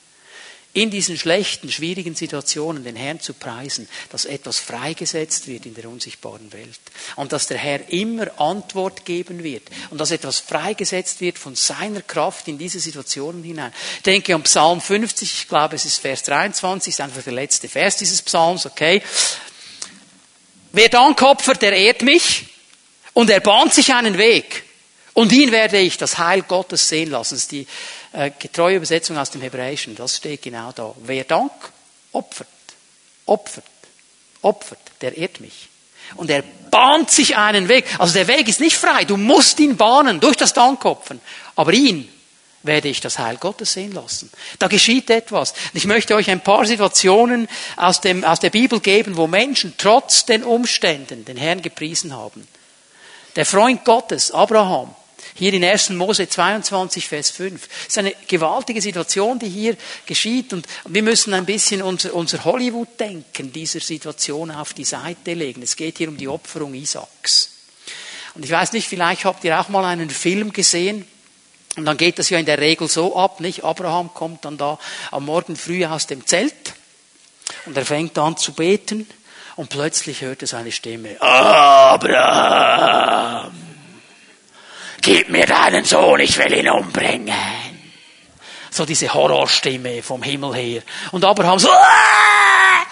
in diesen schlechten, schwierigen Situationen den Herrn zu preisen, dass etwas freigesetzt wird in der unsichtbaren Welt. Und dass der Herr immer Antwort geben wird. Und dass etwas freigesetzt wird von seiner Kraft in diese Situationen hinein. Ich denke an Psalm 50, ich glaube es ist Vers 23, ist einfach der letzte Vers dieses Psalms, okay. Wer Dank opfert, der ehrt mich und er bahnt sich einen Weg. Und ihn werde ich das Heil Gottes sehen lassen. Das ist die äh, getreue Übersetzung aus dem Hebräischen, das steht genau da. Wer Dank opfert, opfert, opfert, der ehrt mich. Und er bahnt sich einen Weg. Also der Weg ist nicht frei. Du musst ihn bahnen durch das Dankopfern. Aber ihn werde ich das Heil Gottes sehen lassen. Da geschieht etwas. Ich möchte euch ein paar Situationen aus, dem, aus der Bibel geben, wo Menschen trotz den Umständen den Herrn gepriesen haben. Der Freund Gottes, Abraham, hier in 1. Mose 22, Vers 5. Es ist eine gewaltige Situation, die hier geschieht und wir müssen ein bisschen unser, unser Hollywood-Denken dieser Situation auf die Seite legen. Es geht hier um die Opferung Isaaks. Und ich weiß nicht, vielleicht habt ihr auch mal einen Film gesehen. Und dann geht das ja in der Regel so ab, nicht? Abraham kommt dann da am Morgen früh aus dem Zelt und er fängt an zu beten und plötzlich hört er seine Stimme. Abraham! gib mir deinen Sohn, ich will ihn umbringen. So diese Horrorstimme vom Himmel her. Und Abraham so, Aah!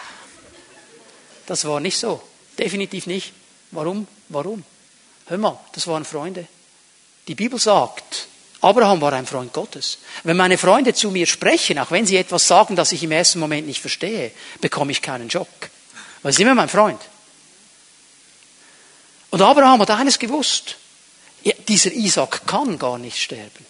das war nicht so. Definitiv nicht. Warum? Warum? Hör mal, das waren Freunde. Die Bibel sagt, Abraham war ein Freund Gottes. Wenn meine Freunde zu mir sprechen, auch wenn sie etwas sagen, das ich im ersten Moment nicht verstehe, bekomme ich keinen Schock. Sie sind immer mein Freund. Und Abraham hat eines gewusst dieser Isaac kann gar nicht sterben.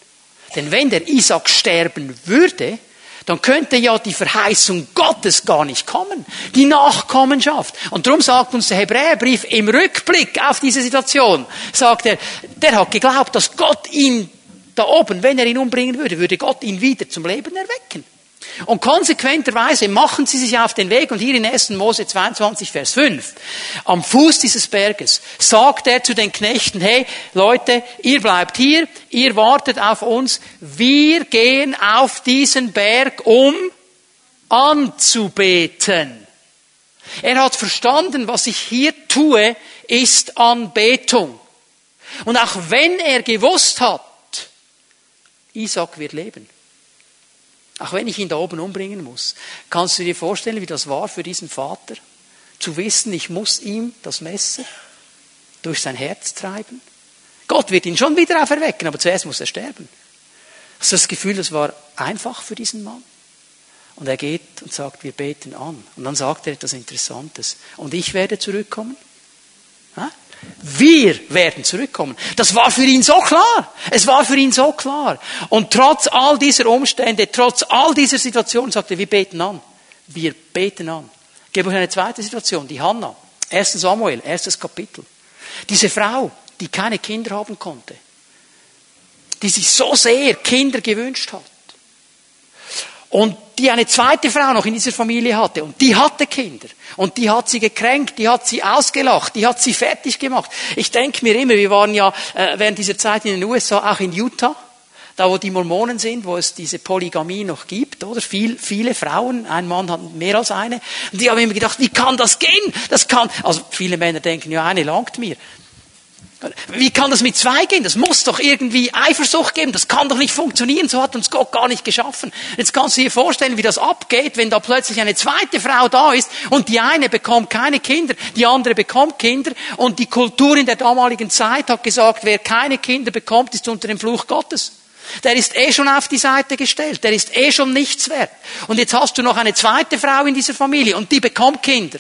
Denn wenn der Isaac sterben würde, dann könnte ja die Verheißung Gottes gar nicht kommen. Die Nachkommenschaft. Und darum sagt uns der Hebräerbrief im Rückblick auf diese Situation, sagt er, der hat geglaubt, dass Gott ihn da oben, wenn er ihn umbringen würde, würde Gott ihn wieder zum Leben erwecken. Und konsequenterweise machen sie sich auf den Weg und hier in 1. Mose 22, Vers 5, am Fuß dieses Berges, sagt er zu den Knechten, hey Leute, ihr bleibt hier, ihr wartet auf uns, wir gehen auf diesen Berg, um anzubeten. Er hat verstanden, was ich hier tue, ist Anbetung. Und auch wenn er gewusst hat, Isaac wird leben auch wenn ich ihn da oben umbringen muss. Kannst du dir vorstellen, wie das war für diesen Vater? Zu wissen, ich muss ihm das Messer durch sein Herz treiben. Gott wird ihn schon wieder auferwecken, aber zuerst muss er sterben. Hast du das Gefühl, das war einfach für diesen Mann? Und er geht und sagt, wir beten an. Und dann sagt er etwas Interessantes. Und ich werde zurückkommen. Wir werden zurückkommen. Das war für ihn so klar. Es war für ihn so klar. Und trotz all dieser Umstände, trotz all dieser Situationen, sagte er, wir beten an. Wir beten an. Ich gebe euch eine zweite Situation, die Hannah. 1. Samuel, erstes Kapitel. Diese Frau, die keine Kinder haben konnte. Die sich so sehr Kinder gewünscht hat. Und die eine zweite Frau noch in dieser Familie hatte. Und die hatte Kinder. Und die hat sie gekränkt, die hat sie ausgelacht, die hat sie fertig gemacht. Ich denke mir immer, wir waren ja äh, während dieser Zeit in den USA, auch in Utah, da wo die Mormonen sind, wo es diese Polygamie noch gibt, oder? Viel, viele Frauen, ein Mann hat mehr als eine. Und die haben immer gedacht, wie kann das gehen? Das kann, also viele Männer denken, ja, eine langt mir. Wie kann das mit zwei gehen? Das muss doch irgendwie Eifersucht geben. Das kann doch nicht funktionieren. So hat uns Gott gar nicht geschaffen. Jetzt kannst du dir vorstellen, wie das abgeht, wenn da plötzlich eine zweite Frau da ist und die eine bekommt keine Kinder, die andere bekommt Kinder und die Kultur in der damaligen Zeit hat gesagt, wer keine Kinder bekommt, ist unter dem Fluch Gottes. Der ist eh schon auf die Seite gestellt. Der ist eh schon nichts wert. Und jetzt hast du noch eine zweite Frau in dieser Familie und die bekommt Kinder.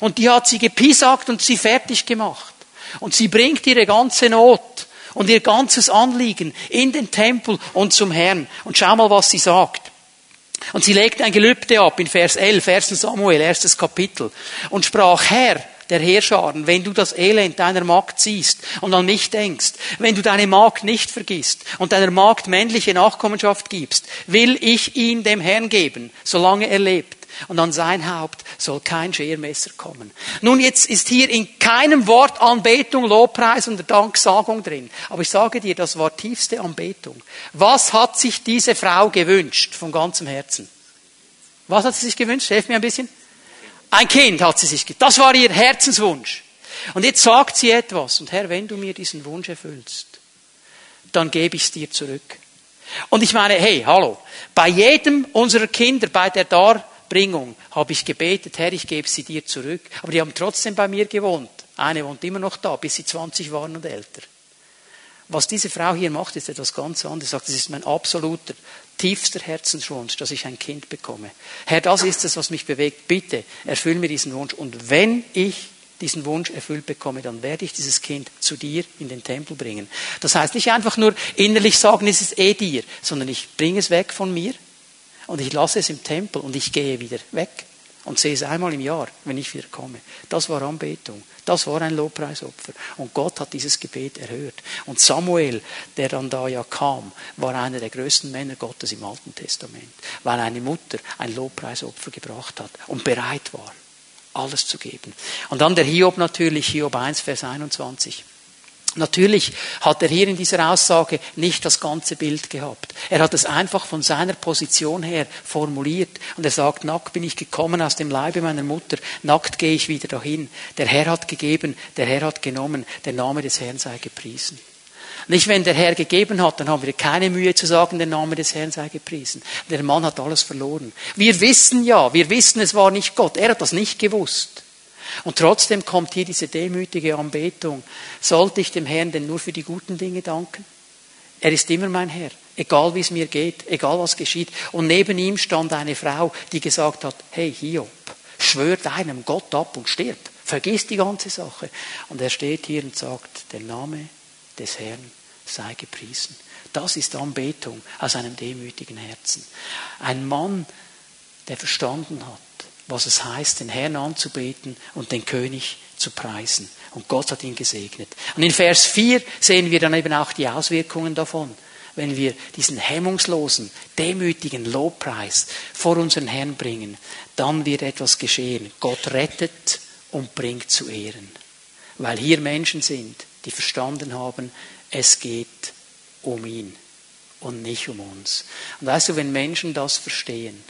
Und die hat sie gepisagt und sie fertig gemacht. Und sie bringt ihre ganze Not und ihr ganzes Anliegen in den Tempel und zum Herrn. Und schau mal, was sie sagt. Und sie legt ein Gelübde ab in Vers 11, 1. Samuel, erstes Kapitel. Und sprach, Herr, der Heerscharen, wenn du das Elend deiner Magd siehst und an mich denkst, wenn du deine Magd nicht vergisst und deiner Magd männliche Nachkommenschaft gibst, will ich ihn dem Herrn geben, solange er lebt und an sein Haupt soll kein Schermesser kommen. Nun, jetzt ist hier in keinem Wort Anbetung, Lobpreis und Danksagung drin. Aber ich sage dir, das war tiefste Anbetung. Was hat sich diese Frau gewünscht von ganzem Herzen? Was hat sie sich gewünscht? Helf mir ein bisschen. Ein Kind hat sie sich gewünscht. Das war ihr Herzenswunsch. Und jetzt sagt sie etwas. Und Herr, wenn du mir diesen Wunsch erfüllst, dann gebe ich es dir zurück. Und ich meine, hey, hallo, bei jedem unserer Kinder, bei der Dar Bringung habe ich gebetet, Herr, ich gebe sie dir zurück. Aber die haben trotzdem bei mir gewohnt. Eine wohnt immer noch da, bis sie 20 waren und älter. Was diese Frau hier macht, ist etwas ganz anderes. Sie sagt, das ist mein absoluter, tiefster Herzenswunsch, dass ich ein Kind bekomme. Herr, das ist es, was mich bewegt. Bitte, erfüll mir diesen Wunsch. Und wenn ich diesen Wunsch erfüllt bekomme, dann werde ich dieses Kind zu dir in den Tempel bringen. Das heißt nicht einfach nur innerlich sagen, es ist eh dir, sondern ich bringe es weg von mir und ich lasse es im Tempel und ich gehe wieder weg und sehe es einmal im Jahr, wenn ich wieder komme. Das war Anbetung. Das war ein Lobpreisopfer. Und Gott hat dieses Gebet erhört. Und Samuel, der dann da ja kam, war einer der größten Männer Gottes im Alten Testament, weil eine Mutter ein Lobpreisopfer gebracht hat und bereit war, alles zu geben. Und dann der Hiob natürlich, Hiob 1, Vers 21. Natürlich hat er hier in dieser Aussage nicht das ganze Bild gehabt. Er hat es einfach von seiner Position her formuliert und er sagt, nackt bin ich gekommen aus dem Leibe meiner Mutter, nackt gehe ich wieder dahin. Der Herr hat gegeben, der Herr hat genommen, der Name des Herrn sei gepriesen. Nicht, wenn der Herr gegeben hat, dann haben wir keine Mühe zu sagen, der Name des Herrn sei gepriesen. Der Mann hat alles verloren. Wir wissen ja, wir wissen, es war nicht Gott. Er hat das nicht gewusst. Und trotzdem kommt hier diese demütige Anbetung. Sollte ich dem Herrn denn nur für die guten Dinge danken? Er ist immer mein Herr, egal wie es mir geht, egal was geschieht. Und neben ihm stand eine Frau, die gesagt hat, hey Hiob, schwör deinem Gott ab und stirb. Vergiss die ganze Sache. Und er steht hier und sagt, der Name des Herrn sei gepriesen. Das ist Anbetung aus einem demütigen Herzen. Ein Mann, der verstanden hat, was es heißt, den Herrn anzubeten und den König zu preisen. Und Gott hat ihn gesegnet. Und in Vers 4 sehen wir dann eben auch die Auswirkungen davon. Wenn wir diesen hemmungslosen, demütigen Lobpreis vor unseren Herrn bringen, dann wird etwas geschehen. Gott rettet und bringt zu Ehren. Weil hier Menschen sind, die verstanden haben, es geht um ihn und nicht um uns. Und weißt du, wenn Menschen das verstehen,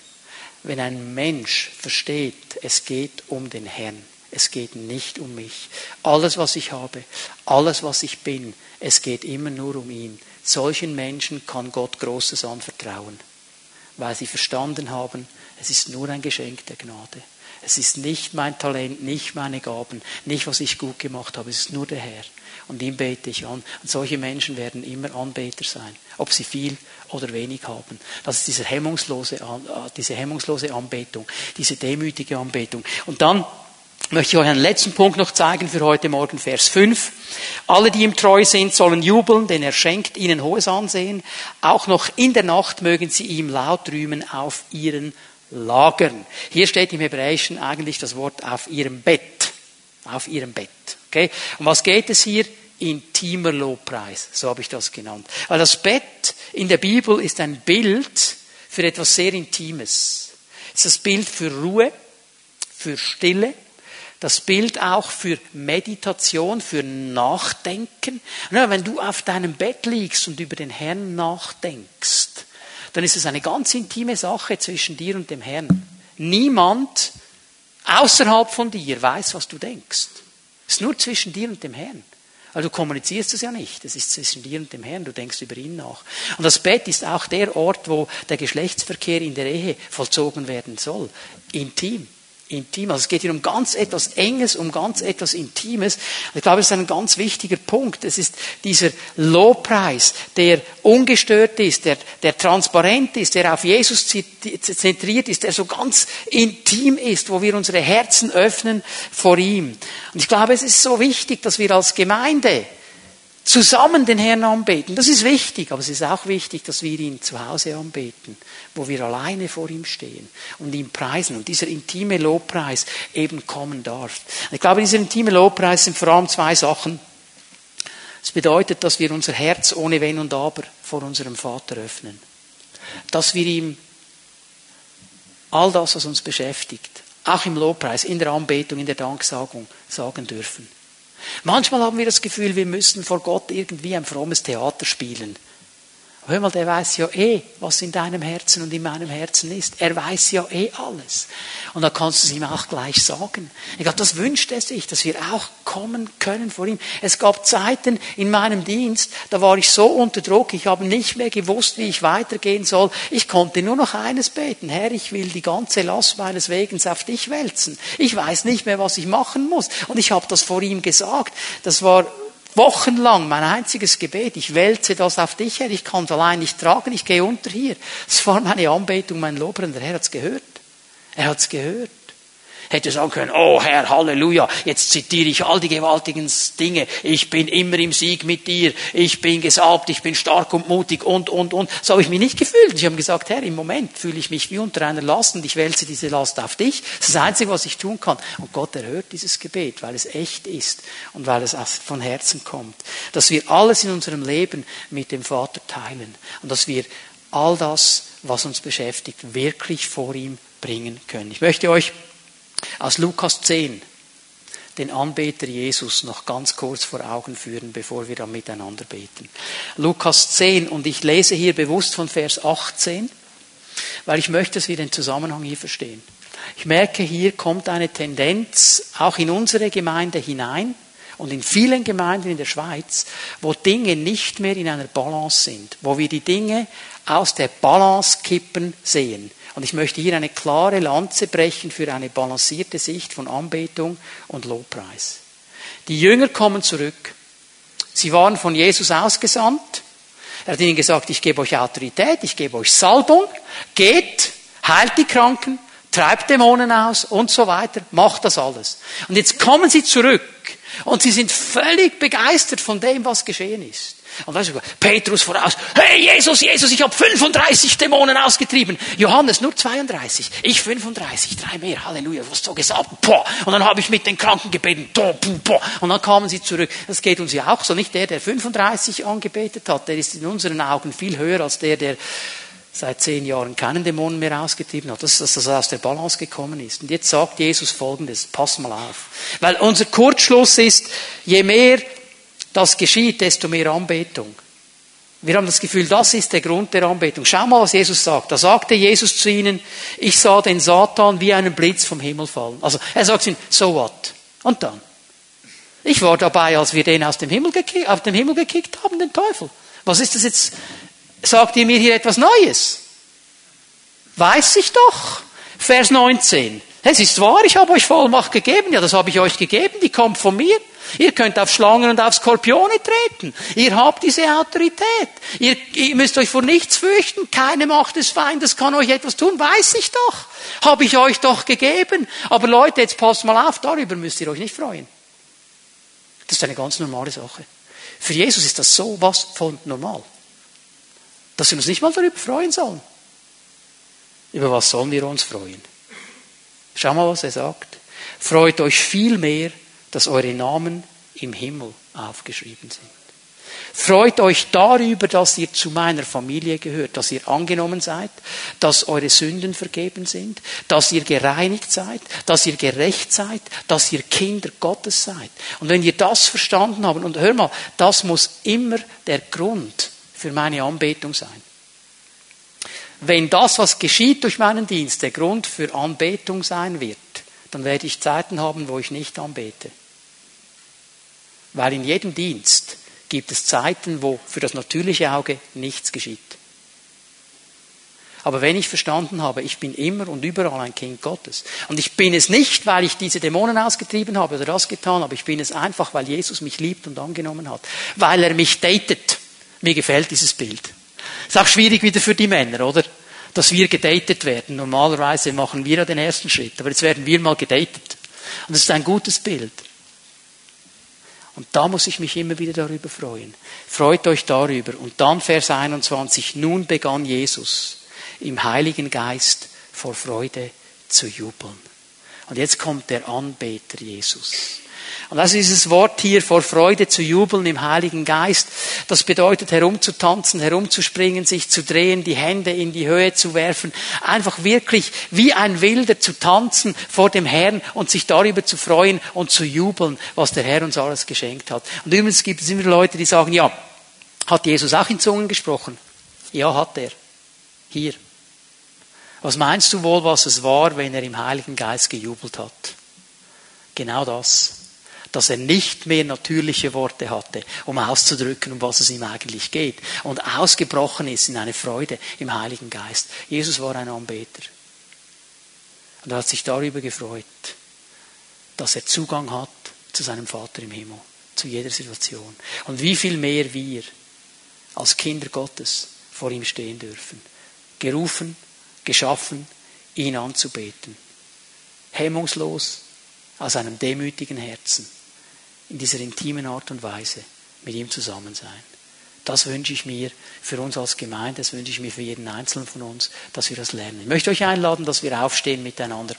wenn ein Mensch versteht, es geht um den Herrn, es geht nicht um mich. Alles, was ich habe, alles, was ich bin, es geht immer nur um ihn. Solchen Menschen kann Gott Großes anvertrauen, weil sie verstanden haben, es ist nur ein Geschenk der Gnade. Es ist nicht mein Talent, nicht meine Gaben, nicht was ich gut gemacht habe, es ist nur der Herr. Und ihn bete ich an. Und solche Menschen werden immer Anbeter sein, ob sie viel oder wenig haben. Das ist diese hemmungslose, äh, diese hemmungslose Anbetung, diese demütige Anbetung. Und dann möchte ich euch einen letzten Punkt noch zeigen für heute Morgen, Vers 5. Alle, die ihm treu sind, sollen jubeln, denn er schenkt ihnen hohes Ansehen. Auch noch in der Nacht mögen sie ihm laut rühmen auf ihren Lagern. Hier steht im Hebräischen eigentlich das Wort auf ihrem Bett. Auf ihrem Bett. Okay? Um was geht es hier? Intimer Lobpreis. So habe ich das genannt. Weil das Bett in der Bibel ist ein Bild für etwas sehr Intimes. Es ist das Bild für Ruhe, für Stille, das Bild auch für Meditation, für Nachdenken. wenn du auf deinem Bett liegst und über den Herrn nachdenkst, dann ist es eine ganz intime Sache zwischen dir und dem Herrn. Niemand außerhalb von dir weiß, was du denkst. Es ist nur zwischen dir und dem Herrn. Also du kommunizierst es ja nicht. Es ist zwischen dir und dem Herrn. Du denkst über ihn nach. Und das Bett ist auch der Ort, wo der Geschlechtsverkehr in der Ehe vollzogen werden soll. Intim intim. Also es geht hier um ganz etwas Enges, um ganz etwas Intimes. ich glaube, das ist ein ganz wichtiger Punkt. Es ist dieser Lobpreis, der ungestört ist, der, der transparent ist, der auf Jesus zentriert ist, der so ganz intim ist, wo wir unsere Herzen öffnen vor ihm. Und ich glaube, es ist so wichtig, dass wir als Gemeinde zusammen den Herrn anbeten. Das ist wichtig, aber es ist auch wichtig, dass wir ihn zu Hause anbeten, wo wir alleine vor ihm stehen und ihn preisen und dieser intime Lobpreis eben kommen darf. Ich glaube, dieser intime Lobpreis sind vor allem zwei Sachen. Es bedeutet, dass wir unser Herz ohne Wenn und Aber vor unserem Vater öffnen. Dass wir ihm all das, was uns beschäftigt, auch im Lobpreis, in der Anbetung, in der Danksagung sagen dürfen. Manchmal haben wir das Gefühl, wir müssen vor Gott irgendwie ein frommes Theater spielen. Hör mal, der weiß ja eh, was in deinem Herzen und in meinem Herzen ist. Er weiß ja eh alles. Und da kannst du es ihm auch gleich sagen. Ich glaube, das wünscht er sich, dass wir auch kommen können vor ihm. Es gab Zeiten in meinem Dienst, da war ich so unter Druck, ich habe nicht mehr gewusst, wie ich weitergehen soll. Ich konnte nur noch eines beten. Herr, ich will die ganze Last meines Wegens auf dich wälzen. Ich weiß nicht mehr, was ich machen muss. Und ich habe das vor ihm gesagt. Das war Wochenlang mein einziges Gebet, ich wälze das auf dich her, ich kann es allein nicht tragen, ich gehe unter hier. Das war meine Anbetung, mein Lob, und der Herr hat's gehört. Er hat's gehört hätte sagen können, oh Herr, Halleluja, jetzt zitiere ich all die gewaltigen Dinge, ich bin immer im Sieg mit dir, ich bin gesalbt, ich bin stark und mutig und, und, und. So habe ich mich nicht gefühlt. Ich habe gesagt, Herr, im Moment fühle ich mich wie unter einer Last und ich wälze diese Last auf dich. Das ist das Einzige, was ich tun kann. Und Gott erhört dieses Gebet, weil es echt ist und weil es von Herzen kommt. Dass wir alles in unserem Leben mit dem Vater teilen und dass wir all das, was uns beschäftigt, wirklich vor ihm bringen können. Ich möchte euch aus Lukas 10 den Anbeter Jesus noch ganz kurz vor Augen führen, bevor wir dann miteinander beten. Lukas 10 und ich lese hier bewusst von Vers 18, weil ich möchte, dass wir den Zusammenhang hier verstehen. Ich merke, hier kommt eine Tendenz auch in unsere Gemeinde hinein und in vielen Gemeinden in der Schweiz, wo Dinge nicht mehr in einer Balance sind, wo wir die Dinge aus der Balance kippen sehen. Und ich möchte hier eine klare Lanze brechen für eine balancierte Sicht von Anbetung und Lobpreis. Die Jünger kommen zurück. Sie waren von Jesus ausgesandt. Er hat ihnen gesagt, ich gebe euch Autorität, ich gebe euch Salbung, geht, heilt die Kranken, treibt Dämonen aus und so weiter, macht das alles. Und jetzt kommen sie zurück und sie sind völlig begeistert von dem, was geschehen ist. Und weißt du, Petrus voraus, hey Jesus, Jesus, ich habe 35 Dämonen ausgetrieben. Johannes nur 32, ich 35, drei mehr, Halleluja, was so gesagt. Boah. Und dann habe ich mit den Kranken gebeten. Boah. Und dann kamen sie zurück. Das geht uns ja auch so. Nicht der, der 35 angebetet hat, der ist in unseren Augen viel höher als der, der seit zehn Jahren keinen Dämonen mehr ausgetrieben hat, dass das aus der Balance gekommen ist. Und jetzt sagt Jesus Folgendes, pass mal auf. Weil unser Kurzschluss ist, je mehr das geschieht, desto mehr Anbetung. Wir haben das Gefühl, das ist der Grund der Anbetung. Schau mal, was Jesus sagt. Da sagte Jesus zu ihnen, ich sah den Satan wie einen Blitz vom Himmel fallen. Also er sagt ihnen, so what? Und dann? Ich war dabei, als wir den aus dem Himmel gekickt, auf den Himmel gekickt haben, den Teufel. Was ist das jetzt? Sagt ihr mir hier etwas Neues? Weiß ich doch. Vers 19. Es ist wahr, ich habe euch Vollmacht gegeben. Ja, das habe ich euch gegeben. Die kommt von mir. Ihr könnt auf Schlangen und auf Skorpione treten. Ihr habt diese Autorität. Ihr, ihr, müsst euch vor nichts fürchten. Keine Macht des Feindes kann euch etwas tun. Weiß ich doch. Habe ich euch doch gegeben. Aber Leute, jetzt passt mal auf, darüber müsst ihr euch nicht freuen. Das ist eine ganz normale Sache. Für Jesus ist das so was von normal. Dass wir uns nicht mal darüber freuen sollen. Über was sollen wir uns freuen? Schau mal, was er sagt. Freut euch viel mehr dass eure Namen im Himmel aufgeschrieben sind. Freut euch darüber, dass ihr zu meiner Familie gehört, dass ihr angenommen seid, dass eure Sünden vergeben sind, dass ihr gereinigt seid, dass ihr gerecht seid, dass ihr Kinder Gottes seid. Und wenn ihr das verstanden habt, und hör mal, das muss immer der Grund für meine Anbetung sein. Wenn das, was geschieht durch meinen Dienst, der Grund für Anbetung sein wird, dann werde ich Zeiten haben, wo ich nicht anbete. Weil in jedem Dienst gibt es Zeiten, wo für das natürliche Auge nichts geschieht. Aber wenn ich verstanden habe, ich bin immer und überall ein Kind Gottes. Und ich bin es nicht, weil ich diese Dämonen ausgetrieben habe oder das getan habe. Ich bin es einfach, weil Jesus mich liebt und angenommen hat. Weil er mich datet. Mir gefällt dieses Bild. Ist auch schwierig wieder für die Männer, oder? Dass wir gedatet werden. Normalerweise machen wir ja den ersten Schritt. Aber jetzt werden wir mal gedatet. Und das ist ein gutes Bild. Und da muss ich mich immer wieder darüber freuen. Freut euch darüber. Und dann Vers 21. Nun begann Jesus im Heiligen Geist vor Freude zu jubeln. Und jetzt kommt der Anbeter Jesus. Und das ist dieses Wort hier, vor Freude zu jubeln im Heiligen Geist. Das bedeutet herumzutanzen, herumzuspringen, sich zu drehen, die Hände in die Höhe zu werfen. Einfach wirklich wie ein Wilder zu tanzen vor dem Herrn und sich darüber zu freuen und zu jubeln, was der Herr uns alles geschenkt hat. Und übrigens gibt es immer Leute, die sagen, ja, hat Jesus auch in Zungen gesprochen? Ja, hat er. Hier. Was meinst du wohl, was es war, wenn er im Heiligen Geist gejubelt hat? Genau das dass er nicht mehr natürliche Worte hatte, um auszudrücken, um was es ihm eigentlich geht. Und ausgebrochen ist in eine Freude im Heiligen Geist. Jesus war ein Anbeter. Und er hat sich darüber gefreut, dass er Zugang hat zu seinem Vater im Himmel, zu jeder Situation. Und wie viel mehr wir als Kinder Gottes vor ihm stehen dürfen. Gerufen, geschaffen, ihn anzubeten. Hemmungslos, aus einem demütigen Herzen in dieser intimen Art und Weise mit ihm zusammen sein. Das wünsche ich mir für uns als Gemeinde, das wünsche ich mir für jeden Einzelnen von uns, dass wir das lernen. Ich möchte euch einladen, dass wir aufstehen miteinander.